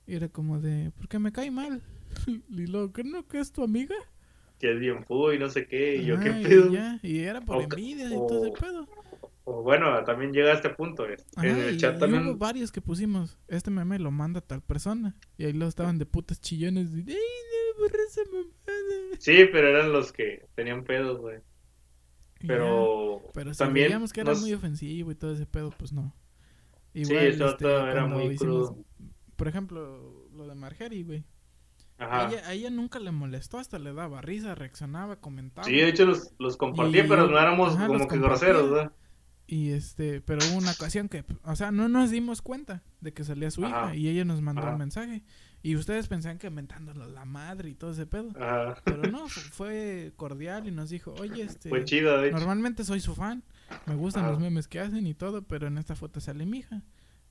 Y era como de, porque me cae mal. Y luego, ¿qué no? ¿Que es tu amiga? Que es bien fu y no sé qué, y yo Ajá, qué pedo. ya, Y era por O- envidia y todo o- pedo. O bueno, también llega a este punto. eh. Ajá, en el y, chat y también. hubo varios que pusimos, este meme lo manda tal persona. Y ahí lo estaban de putas chillones. de, ¡Ay, no, borra esa mamada! Sí, pero eran los que tenían pedos, güey. Y ya. Pero, Pero si también veíamos que era nos- muy ofensivo y todo ese pedo, pues no. Sí, ese vato era cuando muy crudo. Por ejemplo, lo de Margery, güey. Ajá. ella, a ella nunca le molestó, hasta le daba risa, reaccionaba, comentaba. Sí, de hecho los, los compartí, Y- pero no éramos ajá, como que groseros, ¿verdad? Y este, pero hubo una ocasión que, o sea, no nos dimos cuenta de que salía su hija Ajá. y ella nos mandó Ajá. un mensaje. Y ustedes pensaban que mentándolo la madre y todo ese pedo. Ajá. Pero no, fu- fue cordial y nos dijo, oye, este... Fue chido, de hecho. Normalmente soy su fan, me gustan Ajá. los memes que hacen y todo, pero en esta foto sale mi hija.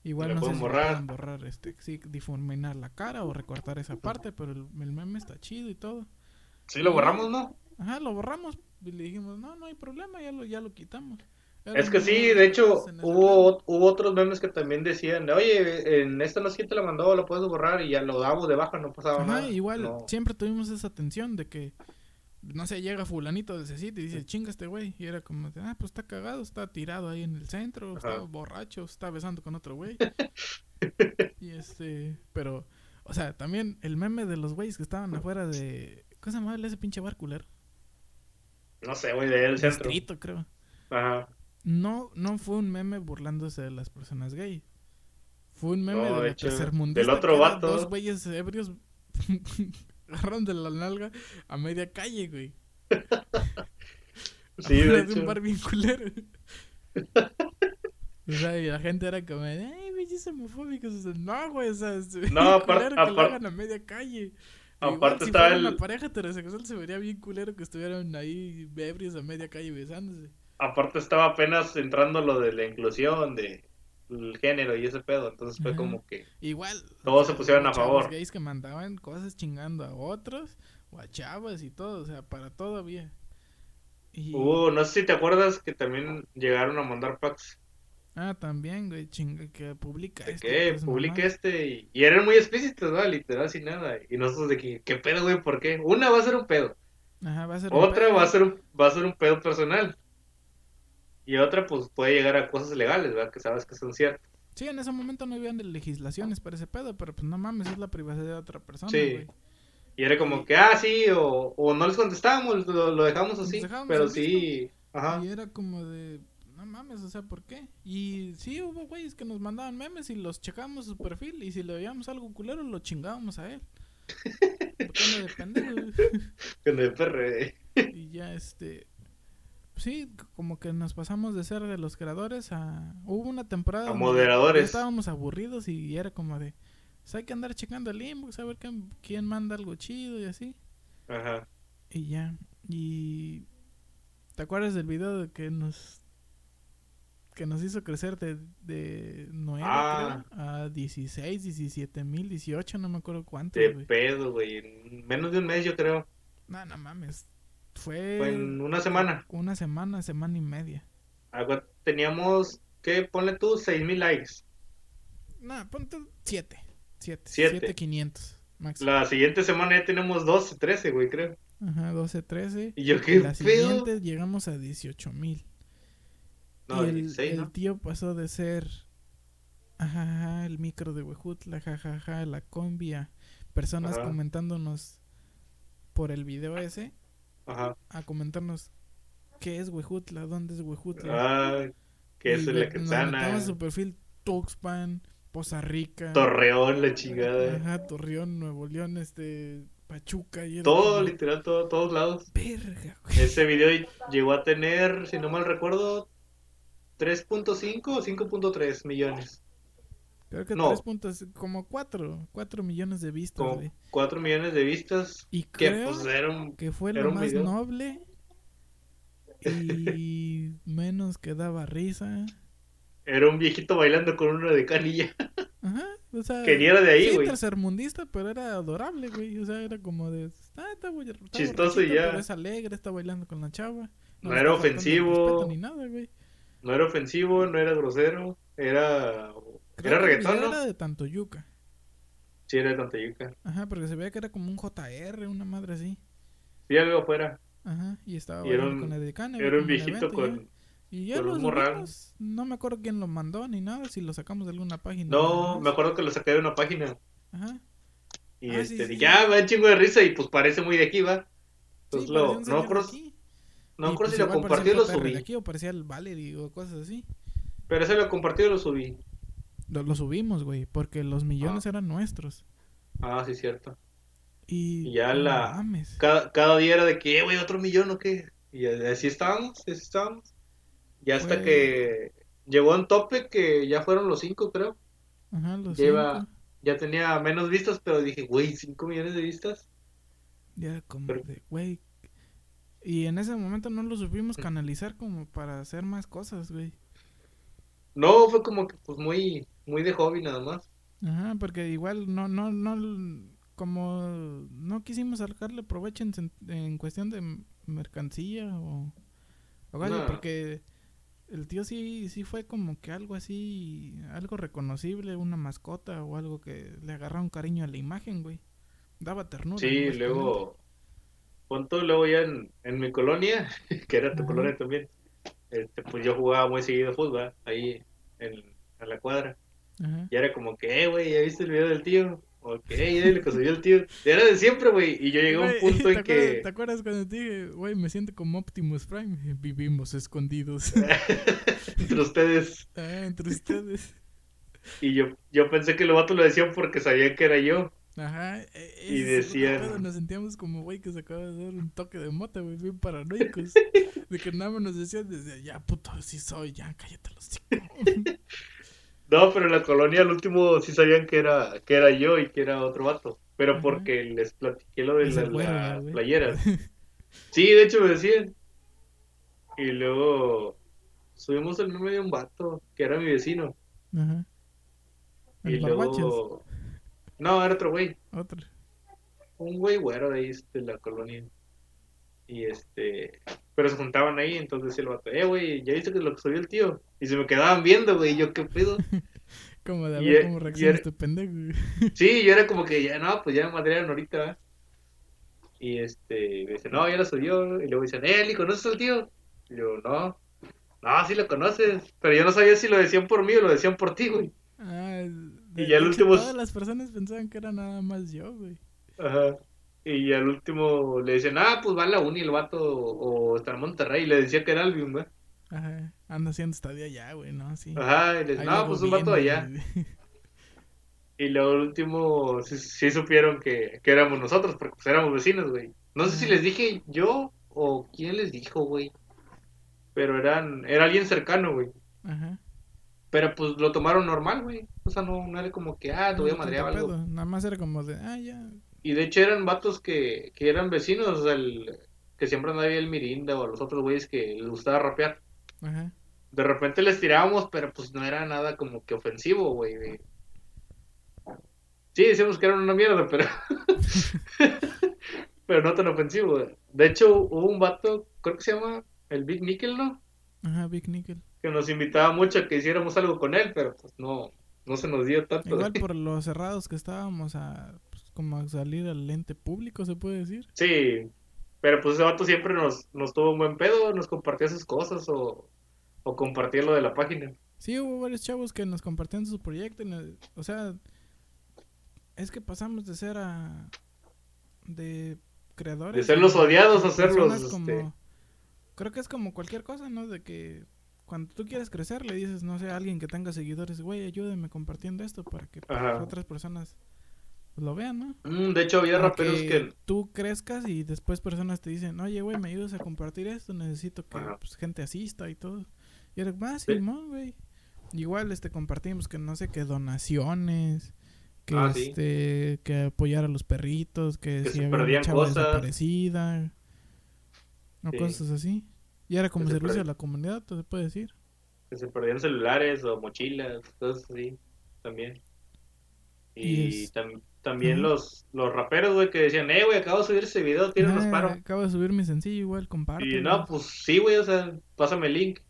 Igual ¿La no sé si borrar? pueden borrar, este, sí, difuminar la cara o recortar esa parte, pero el, el meme está chido y todo. Sí, lo borramos, ¿no? Ajá, lo borramos y le dijimos, no, no hay problema, ya lo, ya lo quitamos. Es que sí, de hecho, hubo, hubo otros memes que también decían, oye, en esta no te la mandó, lo puedes borrar y ya lo damos de baja, no pasaba Ajá, nada. igual, No. siempre tuvimos esa tensión de que, no sé, llega fulanito de ese sitio y dice, chinga este güey. Y era como, de, ah, pues está cagado, está tirado ahí en el centro, está borracho, está besando con otro güey. [laughs] y este, pero, o sea, también el meme de los güeyes que estaban afuera de, ¿Cómo se llama ese pinche bar culero? No sé, güey, del centro. Distrito, creo. Ajá. No, no fue un meme burlándose de las personas gay. Fue un meme No, de de hecho, tercermundista del otro vato. Dos güeyes ebrios [laughs] agarraron de la nalga a media calle, güey. [laughs] Sí, de de un hecho. bar bien culero. [laughs] O sea, y la gente era como, ay, güeyes homofóbicos. O sea, no, güey, o sea, se ve No, bien apar- culero que lo hagan a media calle. Aparte Igual, si estaba fuera el- una pareja heterosexual se vería bien culero que estuvieran ahí ebrios a media calle besándose. Aparte estaba apenas entrando lo de la inclusión de el género y ese pedo, entonces fue Ajá. como que Igual. Todos se pusieron a favor. gays que mandaban cosas chingando a otros o a chavas y todo, o sea, para todo había. Y... hubo, no sé si te acuerdas que también llegaron a mandar packs Ah, también, güey, chinga, que publica pues, publique mamá. este y, y eran muy explícitos, ¿verdad? Literal sin nada. Y nosotros de que, ¿qué pedo, güey? ¿Por qué? Una va a ser un pedo, Ajá, va a ser un otra pedo. va a ser un, va a ser un pedo personal. Y otra pues puede llegar a cosas legales, ¿verdad? Que sabes que son ciertas. Sí, en ese momento no habían legislaciones para ese pedo, pero pues no mames, es la privacidad de otra persona, Sí. güey. Y era como que, ah, sí, o, o no les contestábamos, lo, lo dejamos así. dejamos pero sí, ajá. Y era como de, no mames, o sea, ¿por qué? Y sí, hubo güeyes que nos mandaban memes y los checábamos su perfil y si le veíamos algo culero lo chingábamos a él. [laughs] Porque anda de pendejo. Con el perre. y ya este sí, como que nos pasamos de ser de los creadores a hubo una temporada A moderadores. estábamos aburridos y era como de pues hay que andar checando el inbox a ver quién, quién manda algo chido y así. Ajá. Y ya. Y. ¿Te acuerdas del video de que nos. que nos hizo crecer de, de 9 Ah. creo, a 16, 17 mil, 18, no me acuerdo cuánto, De pedo, güey. En menos de un mes, yo creo. No, no mames. Fue. Fue en una semana. Una semana, semana y media. Algo- Teníamos, ¿qué? Ponle tú, 6000 likes. No, ponte 7. 7. Siete. 7, 500. Máximo. La siguiente semana ya tenemos 12, 13, güey, creo. Ajá, 12, 13. Y yo, ¿qué la siguiente llegamos a 18 mil. No, y el, 16, el ¿no? tío pasó de ser ajá, ajá, el micro de Huejutla, jajaja, la combi, a personas Ajá. comentándonos por el video ese, Ajá. a comentarnos qué es Huejutla, dónde es Huejutla. Ah, que es la Quetzana. su perfil Tuxpan, Poza Rica, Torreón, la chingada. ajá, Torreón, Nuevo León, este, Pachuca y era Todo, literal, todo, todos lados. Verga, güey. Ese video llegó a tener, si no mal recuerdo, 3.5 o 5.3 millones. Creo que no. tres puntos, como cuatro, cuatro millones de vistas, Como güey. 4 millones de vistas. Y Que creo pues era un que fue Era lo más video. noble [laughs] y menos que daba risa. Era un viejito bailando con una de canilla. [laughs] Ajá, o sea, Que ni era de ahí, sí, güey. tercermundista, pero era adorable, güey. O sea, era como de, ah, está, güey, está Chistoso y ya. pero es alegre, está bailando con la chava. No era ofensivo. Ni nada, güey. No era ofensivo, no era grosero. Era. Creo Era que reggaetón, ¿no? era de Tantoyuca. Sí, era de Tantayuca. Ajá, porque se veía que era como un JR, una madre así. Sí, algo afuera. Ajá, y estaba Y era un- con el decano. Era un viejito con. Y ya lo morral. subimos. No me acuerdo quién lo mandó ni nada, si lo sacamos de alguna página. No, me acuerdo que lo saqué de una página. Ajá. Y Ah, este, sí, dije, sí. me da un chingo de risa y pues parece muy de aquí, va. Entonces lo, no creo, no creo si pues, lo igual compartí o lo JR de subí. aquí o parecía el Valerie o cosas así. Pero ese lo compartí o lo subí. Lo, lo subimos, güey, porque los millones Ah. eran nuestros. Ah, sí, cierto. Y, Y ya la- mames. Cada, cada día era de que, "Eh, güey, otro millón o qué. Y así estábamos, así estábamos. Y hasta que llegó a un tope que ya fueron los cinco, creo. Ajá, los Lleva- cinco. Ya tenía menos vistas, pero dije, güey, cinco millones de vistas. Ya como Pero- de, güey. Y en ese momento no lo supimos canalizar como para hacer más cosas, güey. No, fue como que pues muy, muy de hobby nada más. Ajá, porque igual no, no, no, como no quisimos sacarle provecho en, cuestión de mercancía o, o algo, porque el tío sí, sí fue como que algo así, algo reconocible, una mascota o algo que le agarraba un cariño a la imagen, güey. Daba ternura. Sí, luego, punto, luego ya en, en mi colonia, [laughs] que era tu Ajá. colonia también, este, pues yo jugaba muy seguido fútbol, ahí en, en la cuadra. Ajá. Y era como que, eh, güey, ¿ya viste el video del tío? Ok, le que soy el tío. Era de siempre, güey. Y yo llegué a un [laughs] punto ¿te en acuerdas, que. ¿Te acuerdas cuando te dije, güey, me siento como Optimus Prime? [laughs] Vivimos escondidos [laughs] entre ustedes. ah, entre ustedes. Y yo, yo pensé que los vatos lo decían porque sabían que era yo. Ajá. e- Y es otro decían- Nos sentíamos como, güey, que se acaba de dar un toque de mota, güey, bien paranoicos. [laughs] de que nada más nos decían desde, ya, puto, sí soy, ya, cállate los hocico. [laughs] No, pero en la colonia al último sí sabían que era, que era yo y que era otro vato. Pero Ajá. porque les platiqué lo de la, güero, las playeras. [laughs] Sí, de hecho me decían. Y luego subimos el nombre de un vato que era mi vecino. Ajá. Y luego. No, era otro güey. otro. Un güey güero de ahí de la colonia. Y este. Pero se juntaban ahí, entonces el vato, eh, güey, ya viste que lo que subió el tío. Y se me quedaban viendo, güey, y yo, ¿qué pedo? [laughs] Como de ver e- cómo reacciona este pendejo. güey. [laughs] Sí, yo era como que ya, no, pues ya me madrearon ahorita. ¿verdad? Y este, me dice, no, ya lo subió. Y luego dicen, eh, Eli, ¿conoces al tío? Y yo, no. No, sí lo conoces. Pero yo no sabía si lo decían por mí o lo decían por ti, güey. Ah, de- Y ya el último- Todas las personas pensaban que era nada más yo, güey. Ajá. Y al último le dicen, ah, pues va a la uni el vato o está en Monterrey. Y le decía que era Albion, güey. Ajá. Anda haciendo estadía ya, güey, ¿no? Sí. Ajá, y le Ahí no, pues un vato allá. güey. [laughs] Y luego al último sí, sí supieron que, que éramos nosotros, porque pues éramos vecinos, güey. No sé si les dije yo o quién les dijo, güey. Pero eran, era alguien cercano, güey. Ajá. Pero pues lo tomaron normal, güey. O sea, no, no era como que, ah, te voy a madrear algo. pedo, Nada más era como de, ah, ya. Y de hecho eran vatos que, que eran vecinos, o sea, el, que siempre andaba el Mirinda o a los otros güeyes que les gustaba rapear. Ajá. De repente les tirábamos, pero pues no era nada como que ofensivo, güey. Sí, decíamos que eran una mierda, pero... [laughs] pero no tan ofensivo. güey. De hecho, hubo un vato, creo que se llama el Big Nickel, ¿no? Ajá, Big Nickel. Que nos invitaba mucho a que hiciéramos algo con él, pero pues no, no se nos dio tanto. Igual [laughs] por los cerrados que estábamos a, pues, como a salir al lente público, se puede decir. Sí, pero pues ese vato siempre nos, nos tuvo un buen pedo, nos compartía sus cosas o, o compartía lo de la página. Sí, hubo varios chavos que nos compartían su proyecto. y nos- o sea, es que pasamos de ser a. de creadores. De ser los odiados a ser los, este- Creo que es como cualquier cosa, ¿no? De que cuando tú quieres crecer le dices, no sé, a alguien que tenga seguidores, güey, ayúdame compartiendo esto para que otras personas lo vean, ¿no? Mm, de hecho, había Para raperos que... tú crezcas y después personas te dicen, oye, güey, me ayudas a compartir esto, necesito que pues, gente asista y todo. Y era, ah, Sí. Simón, güey. Igual, este, compartimos que no sé, qué donaciones, que Ah, sí. este, que apoyar a los perritos, que, Que si había cosas. desaparecida, o Sí. cosas así. Y era como servicio a la comunidad, se puede decir. que se perdían celulares o mochilas, cosas así, también. Y tam- también los, los raperos, güey, que decían, eh, güey, acabo de subir ese video, tíranos Ah, paro. acabo de subir mi sencillo, igual, comparto. Y no, pues sí, güey, o sea, pásame el link.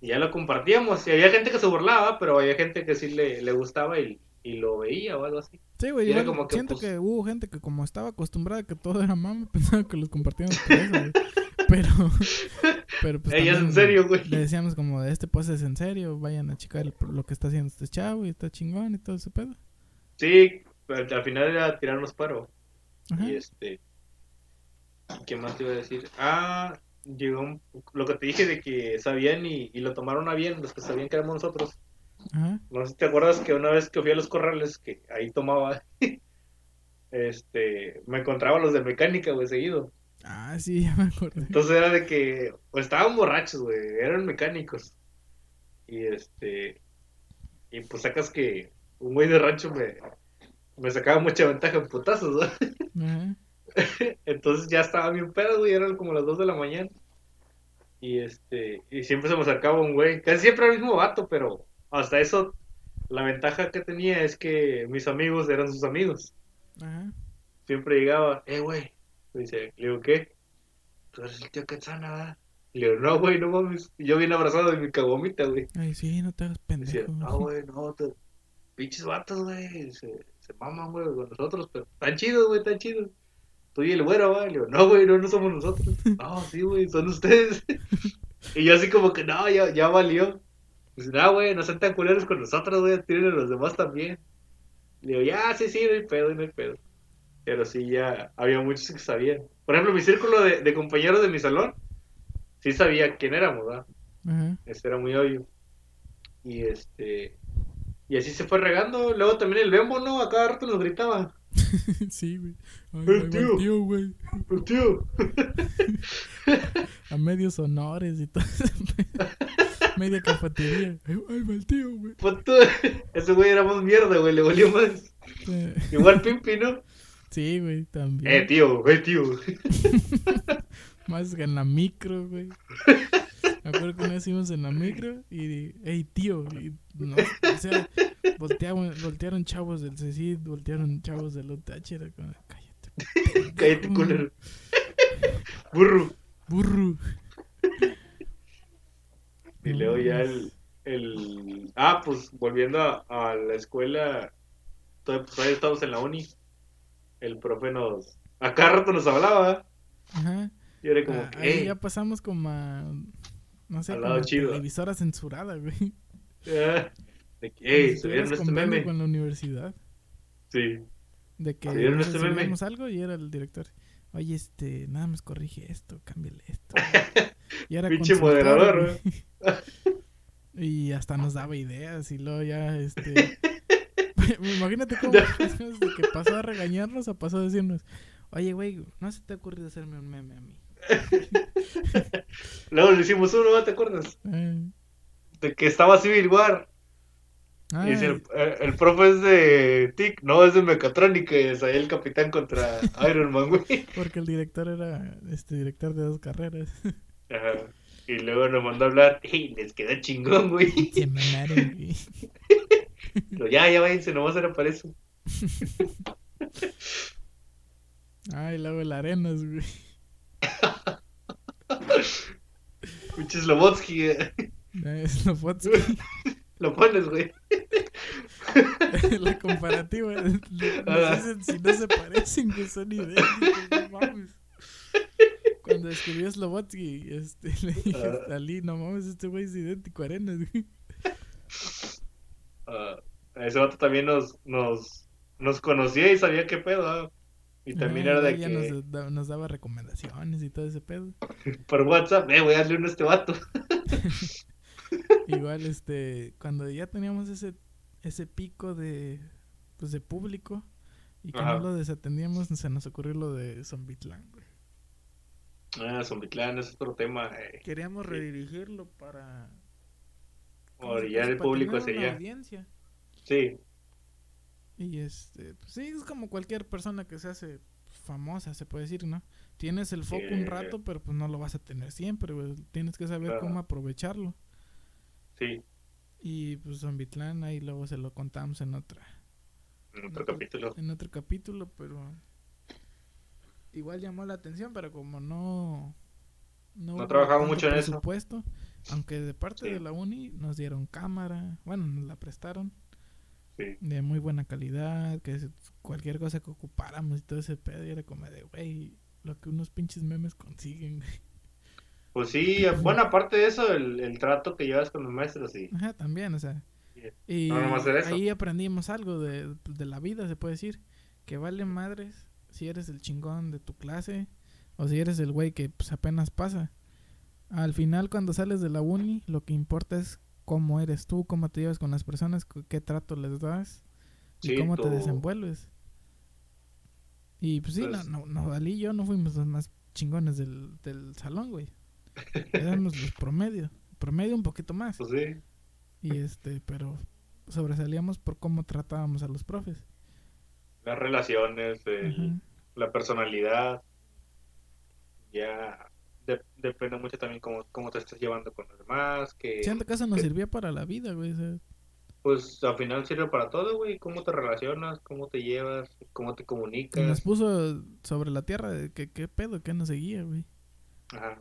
Y ya lo compartíamos. Y había gente que se burlaba, pero había gente que sí le, le gustaba y, y lo veía o algo así. Sí, güey, igual como que, siento pues- que hubo gente que como estaba acostumbrada a que todo era mame, [laughs] pensaba que los compartíamos por eso. [laughs] Pero, pero pues Ey, es en también serio, güey. Le decíamos como, este post es en serio, vayan a checar el- lo que está haciendo este chavo y está chingón y todo ese pedo. Sí, al, al final era tirarnos paro. Ajá. Y este. ¿Qué más te iba a decir? Ah, llegó un- lo que te dije de que sabían y, y lo tomaron a bien, los que sabían que éramos nosotros. Ajá. No sé si te acuerdas que una vez que fui a los corrales, que ahí tomaba, [laughs] este, me encontraba los de mecánica, güey, seguido. Ah, sí, [laughs] ya me acordé. Entonces era de que, pues estaban borrachos, güey, eran mecánicos. Y este, y pues sacas que un güey de rancho me, me sacaba mucha ventaja en putazos. [laughs] Ajá. [laughs] Entonces ya estaba bien pedo, güey, eran como las 2 de la mañana. Y este, y siempre se me acercaba un güey, casi siempre el mismo vato, pero hasta eso, la ventaja que tenía es que mis amigos eran sus amigos. Ajá. Siempre llegaba, eh, güey. Me dice, le digo, ¿qué? Tú eres el tío Quetzana, ¿verdad? Y le digo, no, güey, no mames. Y yo bien abrazado de mi cagomita, güey. Ay, sí, no te hagas pendejo. no, güey, no, te... pinches vatos, güey. Se, se maman, güey, con nosotros, pero tan chidos, güey, tan chidos. Tú y el güero, güey. Le digo, no, güey, no, no somos nosotros. [laughs] No, sí, güey, son ustedes. [laughs] y yo así como que, no, ya, ya valió. Dice, no, güey, no sean tan culeros con nosotros, güey, tienen a los demás también. Le digo, ya, sí, sí, no hay pedo, no hay pedo. Pero sí, ya había muchos que sabían. Por ejemplo, mi círculo de, de compañeros de mi salón, sí sabía quién éramos, ¿verdad? Este era muy obvio. Y este. Y así se fue regando. Luego también el Bembo, ¿no? A cada rato nos gritaba. [laughs] sí, güey. Ay, el tío. tío, güey. "Pero, tío. [laughs] A medios honores y todo. Media cafetería. Ahí va el tío, güey. [laughs] Ese güey era más mierda, güey. Le volvió más. Igual Pimpi, ¿no? Sí, güey, también. Eh, tío, eh, tío. [laughs] Más que en la micro, güey. Me acuerdo que una vez íbamos en la micro y, hey, tío, y no, o sea, voltearon, voltearon chavos del CECID, voltearon chavos del UTH, era como, cállate. Cállate, culero. Burro. Burro. Y luego ya el, el... Ah, pues volviendo a, a la escuela, todavía, pues, todavía estábamos en la uni. El profe nos... A cada rato nos hablaba. Ajá. Y era como Ah, que... ahí ya pasamos como a, no sé, como televisora censurada, güey. Ah, De que, Como ey, si ¿subieron este meme? con la universidad. Sí. De que ¿Subieron no sé, este meme? algo y era el director. Oye, este, nada más corrige esto, cámbiale esto. [laughs] Y era Pinche moderador, güey. [laughs] Y hasta nos daba ideas y luego ya, este... [laughs] [laughs] Imagínate cómo [laughs] de que pasó a regañarnos a pasó a decirnos, oye, güey, no se te ha ocurrido hacerme un meme a mí. [laughs] Luego le hicimos uno, ¿no ¿te acuerdas? Eh, De que estaba Civil War. Y dice, el, el, el profe es de TIC, no, es de mecatrónica. Y es ahí el capitán contra Iron Man, güey. porque el director era este director de dos carreras. Ajá. Y luego nos mandó a hablar. Y les quedó chingón, güey. Se mamaron, güey. Pero ya, ya váyanse, nomás era para eso. [laughs] Ay, luego el Arenas, güey. Pinche Slobotsky, eh. Es lo Fotsky. [laughs] lo pones, güey. [laughs] La comparativa. Nos Ah. dicen si no se parecen, que son idénticos. No mames. Cuando escribió Slobotsky, este, le dije Ah. a Ali, no mames, este güey es idéntico a Arenas, güey. Ah, ese vato también nos, nos, nos conocía y sabía qué pedo. Y también Ah, era de que nos, nos daba recomendaciones y todo ese pedo. [laughs] por WhatsApp, eh, voy a darle uno a este vato. [laughs] [laughs] Igual, este, cuando ya teníamos ese, ese pico de, pues, de público y que Ajá. no lo desatendíamos, se nos ocurrió lo de Zombitlán, güey. Ah, Zombitlán es otro tema. eh. Queríamos redirigirlo para... ¿cómo se Orillar el público hacia una allá. audiencia. Sí, Y este, pues sí, es como cualquier persona que se hace famosa, se puede decir, ¿no? Tienes el foco un rato, pero pues no lo vas a tener siempre. Tienes que saber Claro. cómo aprovecharlo. sí, Y pues Zombitlán ahí luego se lo contamos en otra, en otro capítulo. en otro capítulo, pero igual llamó la atención, pero como no No hubo trabajamos mucho en eso. presupuesto, aunque de parte Sí. de la uni nos dieron cámara, bueno, nos la prestaron Sí. de muy buena calidad, que cualquier cosa que ocupáramos y todo ese pedo y era como de, güey, lo que unos pinches memes consiguen. güey". Pues sí, bueno, aparte de eso, el, el trato que llevas con los maestros, sí. Ajá, también, o sea. Y No ahí aprendimos algo de, de la vida, se puede decir. Que vale madres si eres el chingón de tu clase o si eres el güey que pues, apenas pasa. Al final, cuando sales de la uni, lo que importa es cómo eres tú, cómo te llevas con las personas, qué trato les das y Sí, cómo te desenvuelves. Y pues sí, Pues- no, no, Ali y yo no fuimos los más chingones del, del salón, güey. [laughs] Éramos los promedio. Promedio un poquito más. Pues sí. Y este, pero sobresalíamos por cómo tratábamos a los profes. Las relaciones, el- la personalidad. Ya de- depende mucho también cómo, cómo te estás llevando con los demás. Que Si en caso nos que- sirvió para la vida, güey. pues al final sirve para todo, güey. Cómo te relacionas, cómo te llevas, cómo te y nos comunicas. puso sobre la tierra de que qué pedo, que nos seguía, güey. Ajá.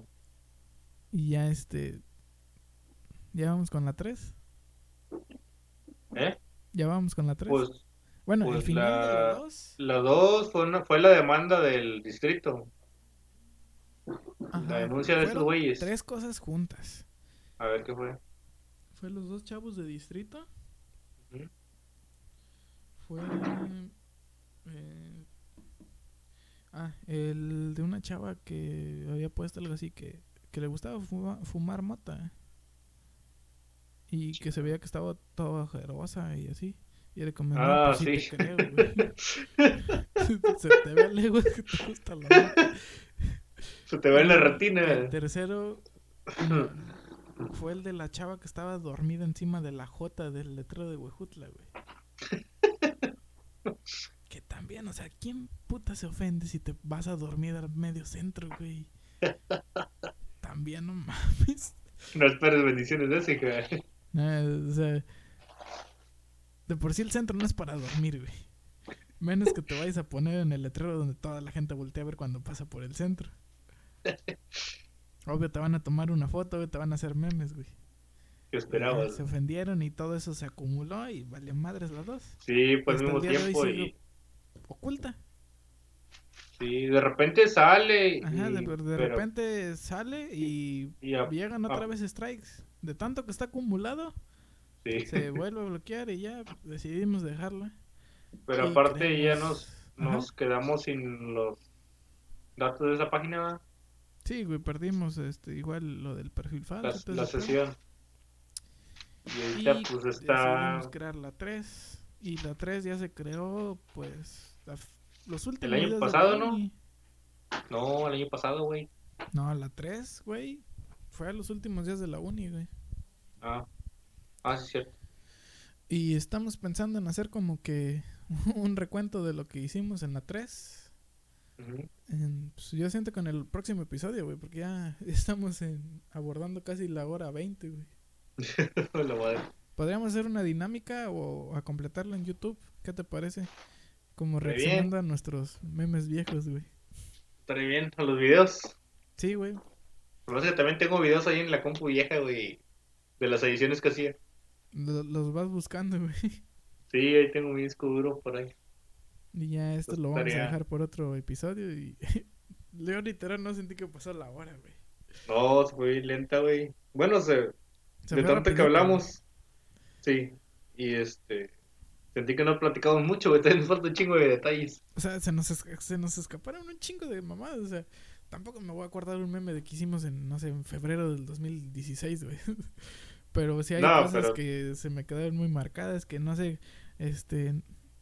Y ya este. Ya vamos con la 3. ¿Eh? Ya vamos con la 3. Pues bueno, el pues final de la- 2. la dos fue, una, fue la demanda del distrito. La denuncia de estos güeyes. Tres cosas juntas. A ver qué fue. Fue los dos chavos de distrito. Fue. eh, ah, el de una chava que había puesto algo así que, que le gustaba fuma- fumar mota. Y que se veía que estaba toda ojerosa y así. Y era como, Ah, pues sí, sí. te creo, güey. [laughs] se te ve lejos que te gusta la mota. Se te ve en la El retina. tercero fue el de la chava que estaba dormida encima de la J del letrero de Huejutla, güey. [laughs] que también, o sea, ¿quién puta se ofende si te vas a dormir al medio centro, güey? También no mames. No esperes bendiciones de ese, hija. No, o sea, de por sí el centro no es para dormir, güey. Menos que te vayas a poner en el letrero donde toda la gente voltea a ver cuando pasa por el centro. [laughs] Obvio, te van a tomar una foto, obvio, te van a hacer memes, güey. ¿Qué esperabas? Se ofendieron y todo eso se acumuló y valió madres las dos. Sí, pues al mismo tiempo y... Oculta. Sí, de repente sale Ajá, y... de, de pero- repente sale y y a- llegan otra ah. vez strikes. De tanto que está acumulado, sí. se vuelve a bloquear y ya decidimos dejarla. Pero aparte ya nos, Ajá. nos quedamos sin los datos de esa página. Sí, güey, perdimos este, igual lo del perfil falso. la, sesión. Y Y ahorita pues está... crear la 3. Y la 3 ya se creó, pues, la los últimos año de la pasado, ¿no? No, el año pasado, güey. No, la 3, güey. Fue a los últimos días de la uni, güey. Ah, ah sí, cierto. Y estamos pensando en hacer como que [laughs] un recuento de lo que hicimos en la 3. En- pues, yo siento con el próximo episodio, güey, porque ya [laughs] estamos en, abordando casi la hora 20, güey. [laughs] Podríamos hacer una dinámica o a completarla en YouTube. ¿Qué te parece? Como reaccionando a nuestros memes viejos, güey. Estaré bien a los videos. Sí, güey. Lo que también tengo videos ahí en la compu vieja, güey. De las ediciones que hacía. Lo- los vas buscando, [laughs] güey. Sí, ahí tengo mi disco duro por ahí. Y ya esto lo vamos a dejar por otro episodio. Y [laughs] yo literal no sentí que pasó la hora, güey. No, fue lenta, güey. Bueno, se, Se de tanto que hablamos. Sí. Y este. Sentí que no platicamos mucho, güey. [laughs] Nos falta un chingo de detalles. O sea, se nos, se nos escaparon un chingo de mamadas. O sea, tampoco me voy a acordar un meme de que hicimos en, no sé, en febrero del 2016, güey. [laughs] Pero sí hay No, cosas pero- que se me quedaron muy marcadas, que no sé, este...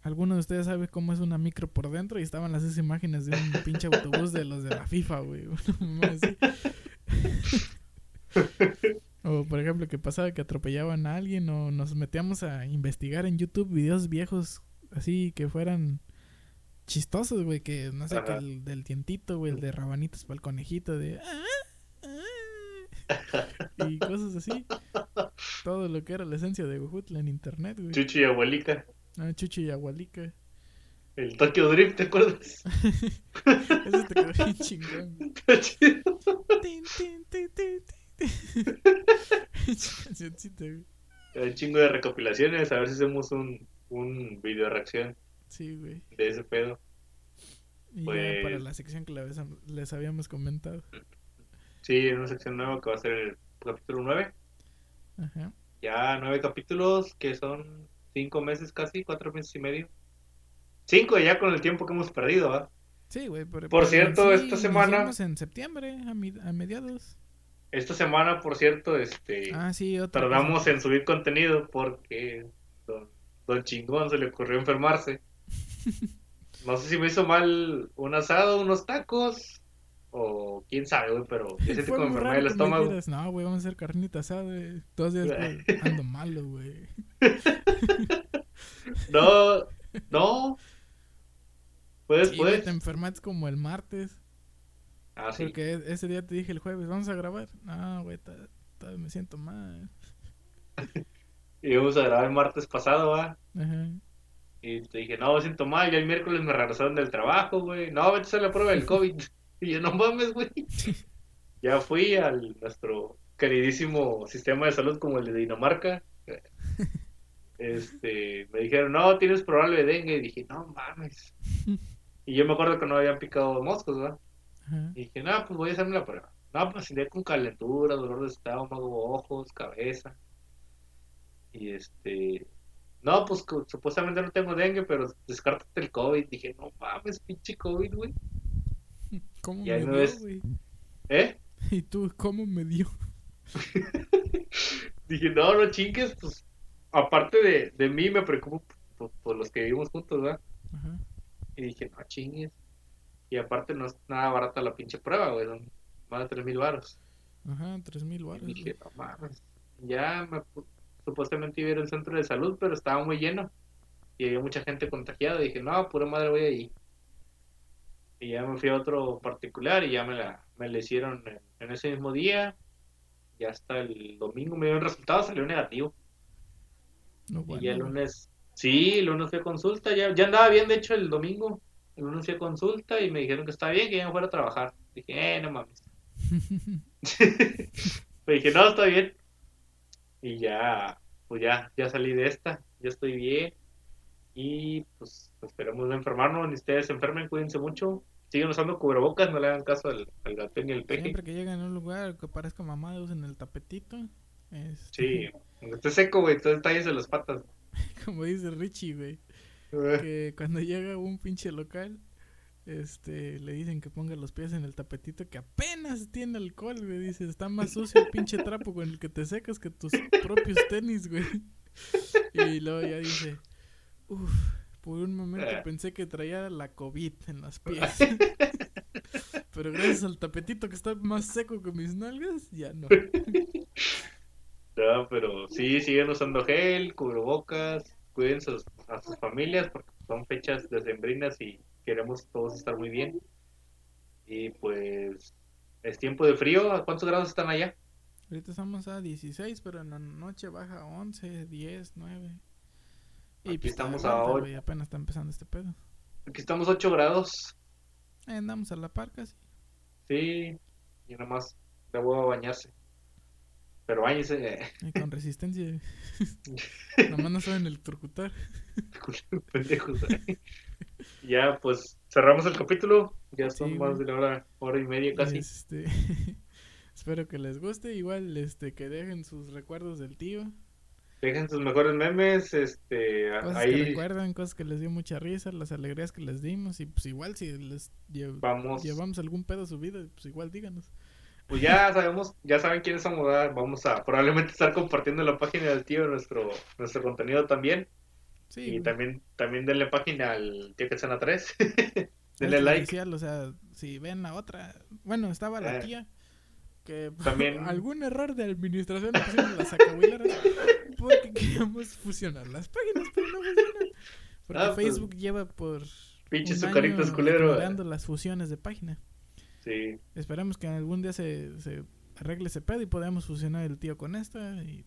Alguno de ustedes sabe cómo es una micro por dentro y estaban las esas imágenes de un [laughs] pinche autobús de los de la FIFA, güey. [laughs] O por ejemplo que pasaba que atropellaban a alguien o nos metíamos a investigar en YouTube videos viejos así que fueran chistosos, güey, que no sé, que el del tientito, güey, el de rabanitos para el conejito de "Ah, ah", y cosas así. Todo lo que era la esencia de Huejutla en internet, güey. Chuchi y abuelica. Ah, Chuchi y Agualica. El Tokyo Drift, ¿te acuerdas? Eso te quedó bien chingón. güey. [laughs] Está chido. Tin, tin, tin, tin, cancioncita, güey. Hay un chingo de recopilaciones. A ver si hacemos un, un video reacción Sí, güey. de ese pedo. Y ya Pues- para la sección que les, les habíamos comentado. Sí, en una sección nueva que va a ser el capítulo 9. Ajá. Ya nueve capítulos, que son cinco meses casi, cuatro meses y medio. Cinco ya con el tiempo que hemos perdido, ¿va? Sí, güey. Por, Por cierto, sí esta semana- en septiembre, a, mi- a mediados. Esta semana, por cierto, este Ah, sí, otra tardamos cosa. en subir contenido porque don, don Chingón se le ocurrió enfermarse. [laughs] No sé si me hizo mal un asado, unos tacos, o quién sabe, güey, pero [laughs] tipo de muy enfermedad raro del que me estómago. no, güey, vamos a hacer carnita asada, güey. Dos días [laughs] ando malo, güey. No, no. Sí, güey, pues. te enfermaste como el martes. Ah, sí. Porque e- ese día te dije el jueves, vamos a grabar. No, güey, ta- me siento mal. [laughs] Íbamos a grabar el martes pasado, ¿va? Ajá. Y te dije, no, me siento mal. Ya el miércoles me regresaron del trabajo, güey. No, vete a hacer la prueba del COVID. Y yo, no mames, güey. Ya fui al nuestro queridísimo sistema de salud como el de Dinamarca. Este, me dijeron, no, tienes probable dengue. Y dije, no mames. Y yo me acuerdo que no habían picado moscos, ¿verdad? Y dije, no, pues voy a hacerme la prueba. No, pues sentía con calentura, dolor de estómago, ojos, cabeza. Y este, no, pues supuestamente no tengo dengue, pero descártate el COVID. Dije, no mames, pinche COVID, güey. [laughs] ¿Cómo Y me dio, es- güey? ¿Eh? ¿Y tú cómo me dio? [laughs] Dije, no, no chingues, pues, aparte de, de mí, me preocupo por, por los que vivimos juntos, ¿verdad? Ajá. Y dije, no chingues. Y aparte no es nada barata la pinche prueba, güey, son más de tres mil baros. Ajá, tres mil Y baros. dije, no mames. Ya me, pu- supuestamente iba a ir al centro de salud, pero estaba muy lleno. Y había mucha gente contagiada. Y dije, no, pura madre voy ahí. Y ya me fui a otro particular y ya me la, me la hicieron en, en ese mismo día. Y hasta el domingo me dio el resultado, salió negativo. No, Y ya el lunes, sí, el lunes fui a consulta, ya, ya andaba bien, de hecho, el domingo. El lunes fui a consulta y me dijeron que estaba bien, que ya me fuera a trabajar. Dije, eh, no mames. [laughs] Me dije, no, está bien. Y ya, pues ya, ya salí de esta, ya estoy bien. Y pues esperemos no enfermarnos, ni ustedes se enfermen, cuídense mucho. Siguen usando cubrebocas, no le hagan caso al, al gato ni al peje. Siempre que llegan a un lugar que parezca mamada, usen el tapetito. Este, Sí, esté seco, güey, entonces tállese las patas. [laughs] Como dice Richie, güey. Que cuando llega un pinche local, este, le dicen que ponga los pies en el tapetito que apenas tiene alcohol, güey. Dice, está más sucio el pinche trapo con el que te secas que tus propios tenis, güey. [laughs] Y luego ya dice, uff, por un momento Eh. pensé que traía la COVID en los [laughs] pies. Pero gracias al tapetito que está más seco que mis nalgas, ya no. No, pero sí, siguen usando gel, cubrebocas, cuiden sus- a sus familias porque son fechas decembrinas y queremos todos estar muy bien. Y pues es tiempo de frío, ¿a cuántos grados están allá? Ahorita estamos a 16, pero en la noche baja a 11, 10, 9. Y Aquí pues, estamos a apenas está empezando este pedo. Aquí estamos 8 grados, Ahí andamos a la par casi. sí, y nada más de huevo a bañarse. Pero bañese, Y con resistencia. [laughs] Nomás no saben electrocutar. [laughs] pendejos. Ya, pues cerramos el capítulo, ya son Sí, más de la hora, hora y media casi. Este, [laughs] espero que les guste. Igual este que dejen sus recuerdos del tío. Dejen sus mejores memes, este, Cosas que ahí recuerdan, cosas que les dio mucha risa, las alegrías que les dimos. Y pues igual si les vamos. llevamos algún pedo a su vida, pues igual díganos. Pues ya sabemos, ya saben quiénes somos. Vamos a probablemente estar compartiendo en la página del tío nuestro, nuestro contenido también. Sí, y güey. también, también denle página al tío Quetzana 3. Es [laughs] denle like. oficial, o sea, si ven a otra, bueno, estaba la Eh. tía que También- [laughs] algún error de administración pusimos las sacahuileras porque queríamos fusionar las páginas, pero no funcionan. Porque Ah, pues, Facebook lleva por pinche un sucaritos año culero. ignorando las fusiones de página. Sí, Esperemos que algún día se, se arregle ese pedo y podamos fusionar el tío con esta y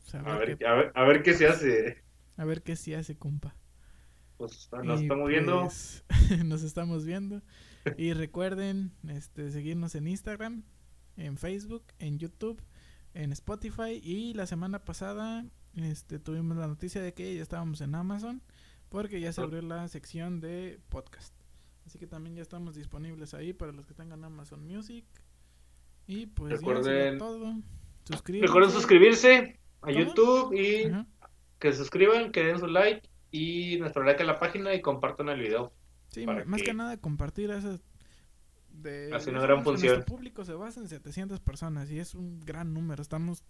pues, a, a ver qué, a ver, a ver qué se hace. a ver qué sí hace, compa. Pues nos Y, estamos viendo. pues, [laughs] nos estamos viendo. Y recuerden este, seguirnos en Instagram, en Facebook, en YouTube, en Spotify. Y la semana pasada este, tuvimos la noticia de que ya estábamos en Amazon porque ya se Ah. abrió la sección de podcast. Así que también ya estamos disponibles ahí para los que tengan Amazon Music. Y pues ya Recuerden- sería todo. Suscríbanse. Recuerden suscribirse a. YouTube y Ajá. que se suscriban, que den su like y nuestro like a la página y compartan el video. Sí, más que- que nada compartir esas de Hace una gran función. Público se basa en 700 personas y es un gran número. Estamos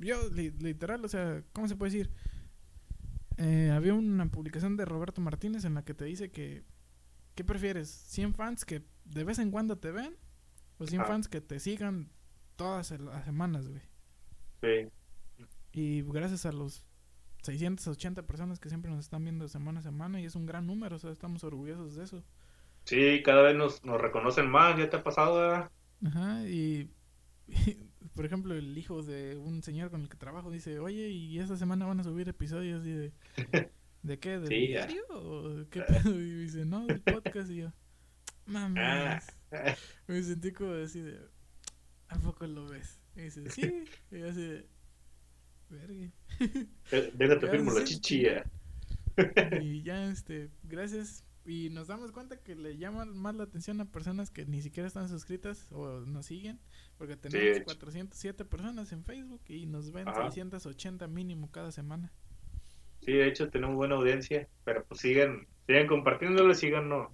yo li- literal, o sea, ¿cómo se puede decir? Eh, había una publicación de Roberto Martínez en la que te dice que ¿qué prefieres? ¿100 fans que de vez en cuando te ven o 100 Ajá. fans que te sigan todas las semanas, güey? Sí. Y gracias a los 680 personas que siempre nos están viendo semana a semana y es un gran número, o sea, estamos orgullosos de eso. Sí, cada vez nos, nos reconocen más, ya te ha pasado, ¿verdad? Ajá, [laughs] y, por ejemplo, el hijo de un señor con el que trabajo dice, oye, ¿y esta semana van a subir episodios? Y de, [laughs] ¿De qué? ¿Del Sí, diario? ¿O qué pedo? Y dice, no, del podcast. Y yo, mames. Ah. Me sentí como así de, ¿a poco lo ves? Y dice, sí. Y yo así de, verga. Déjate [laughs] firmo la chichilla. Y ya, este, gracias. Y nos damos cuenta que le llaman más la atención a personas que ni siquiera están suscritas o nos siguen. Porque tenemos hecho. 407 personas en Facebook y nos ven Ajá. 680 mínimo cada semana. Sí, de hecho tenemos buena audiencia, pero pues sigan, sigan compartiéndolo, síganos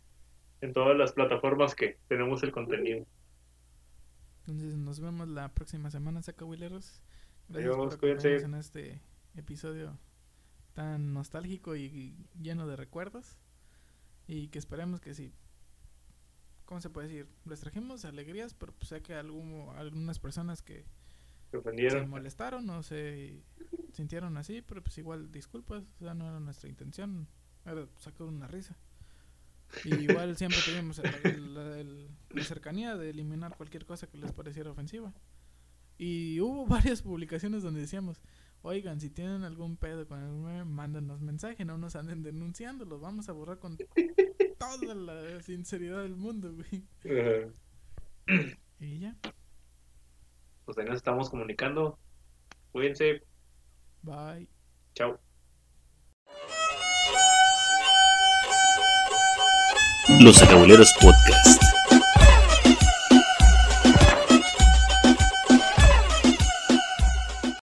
en todas las plataformas que tenemos el contenido. Entonces nos vemos la próxima semana, sacahuileros. Gracias Adiós, por acompañarnos en este episodio tan nostálgico y lleno de recuerdos. Y que esperemos que sí. ¿Cómo se puede decir? Les trajimos alegrías, pero pues sé que algún- algunas personas que Se molestaron o se sintieron así, pero pues igual disculpas, o sea, no era nuestra intención, era sacar una risa. Y [laughs] igual siempre tuvimos el- el- el- la cercanía de eliminar cualquier cosa que les pareciera ofensiva. Y hubo [laughs] varias publicaciones donde decíamos, oigan, si tienen algún pedo con el meme, mándanos mensaje, no nos anden denunciando, los vamos a borrar con [laughs] toda la sinceridad del mundo, güey. Y ya, Pues ahí nos estamos comunicando. Cuídense. bye. Chao. Los Acabuleros Podcast.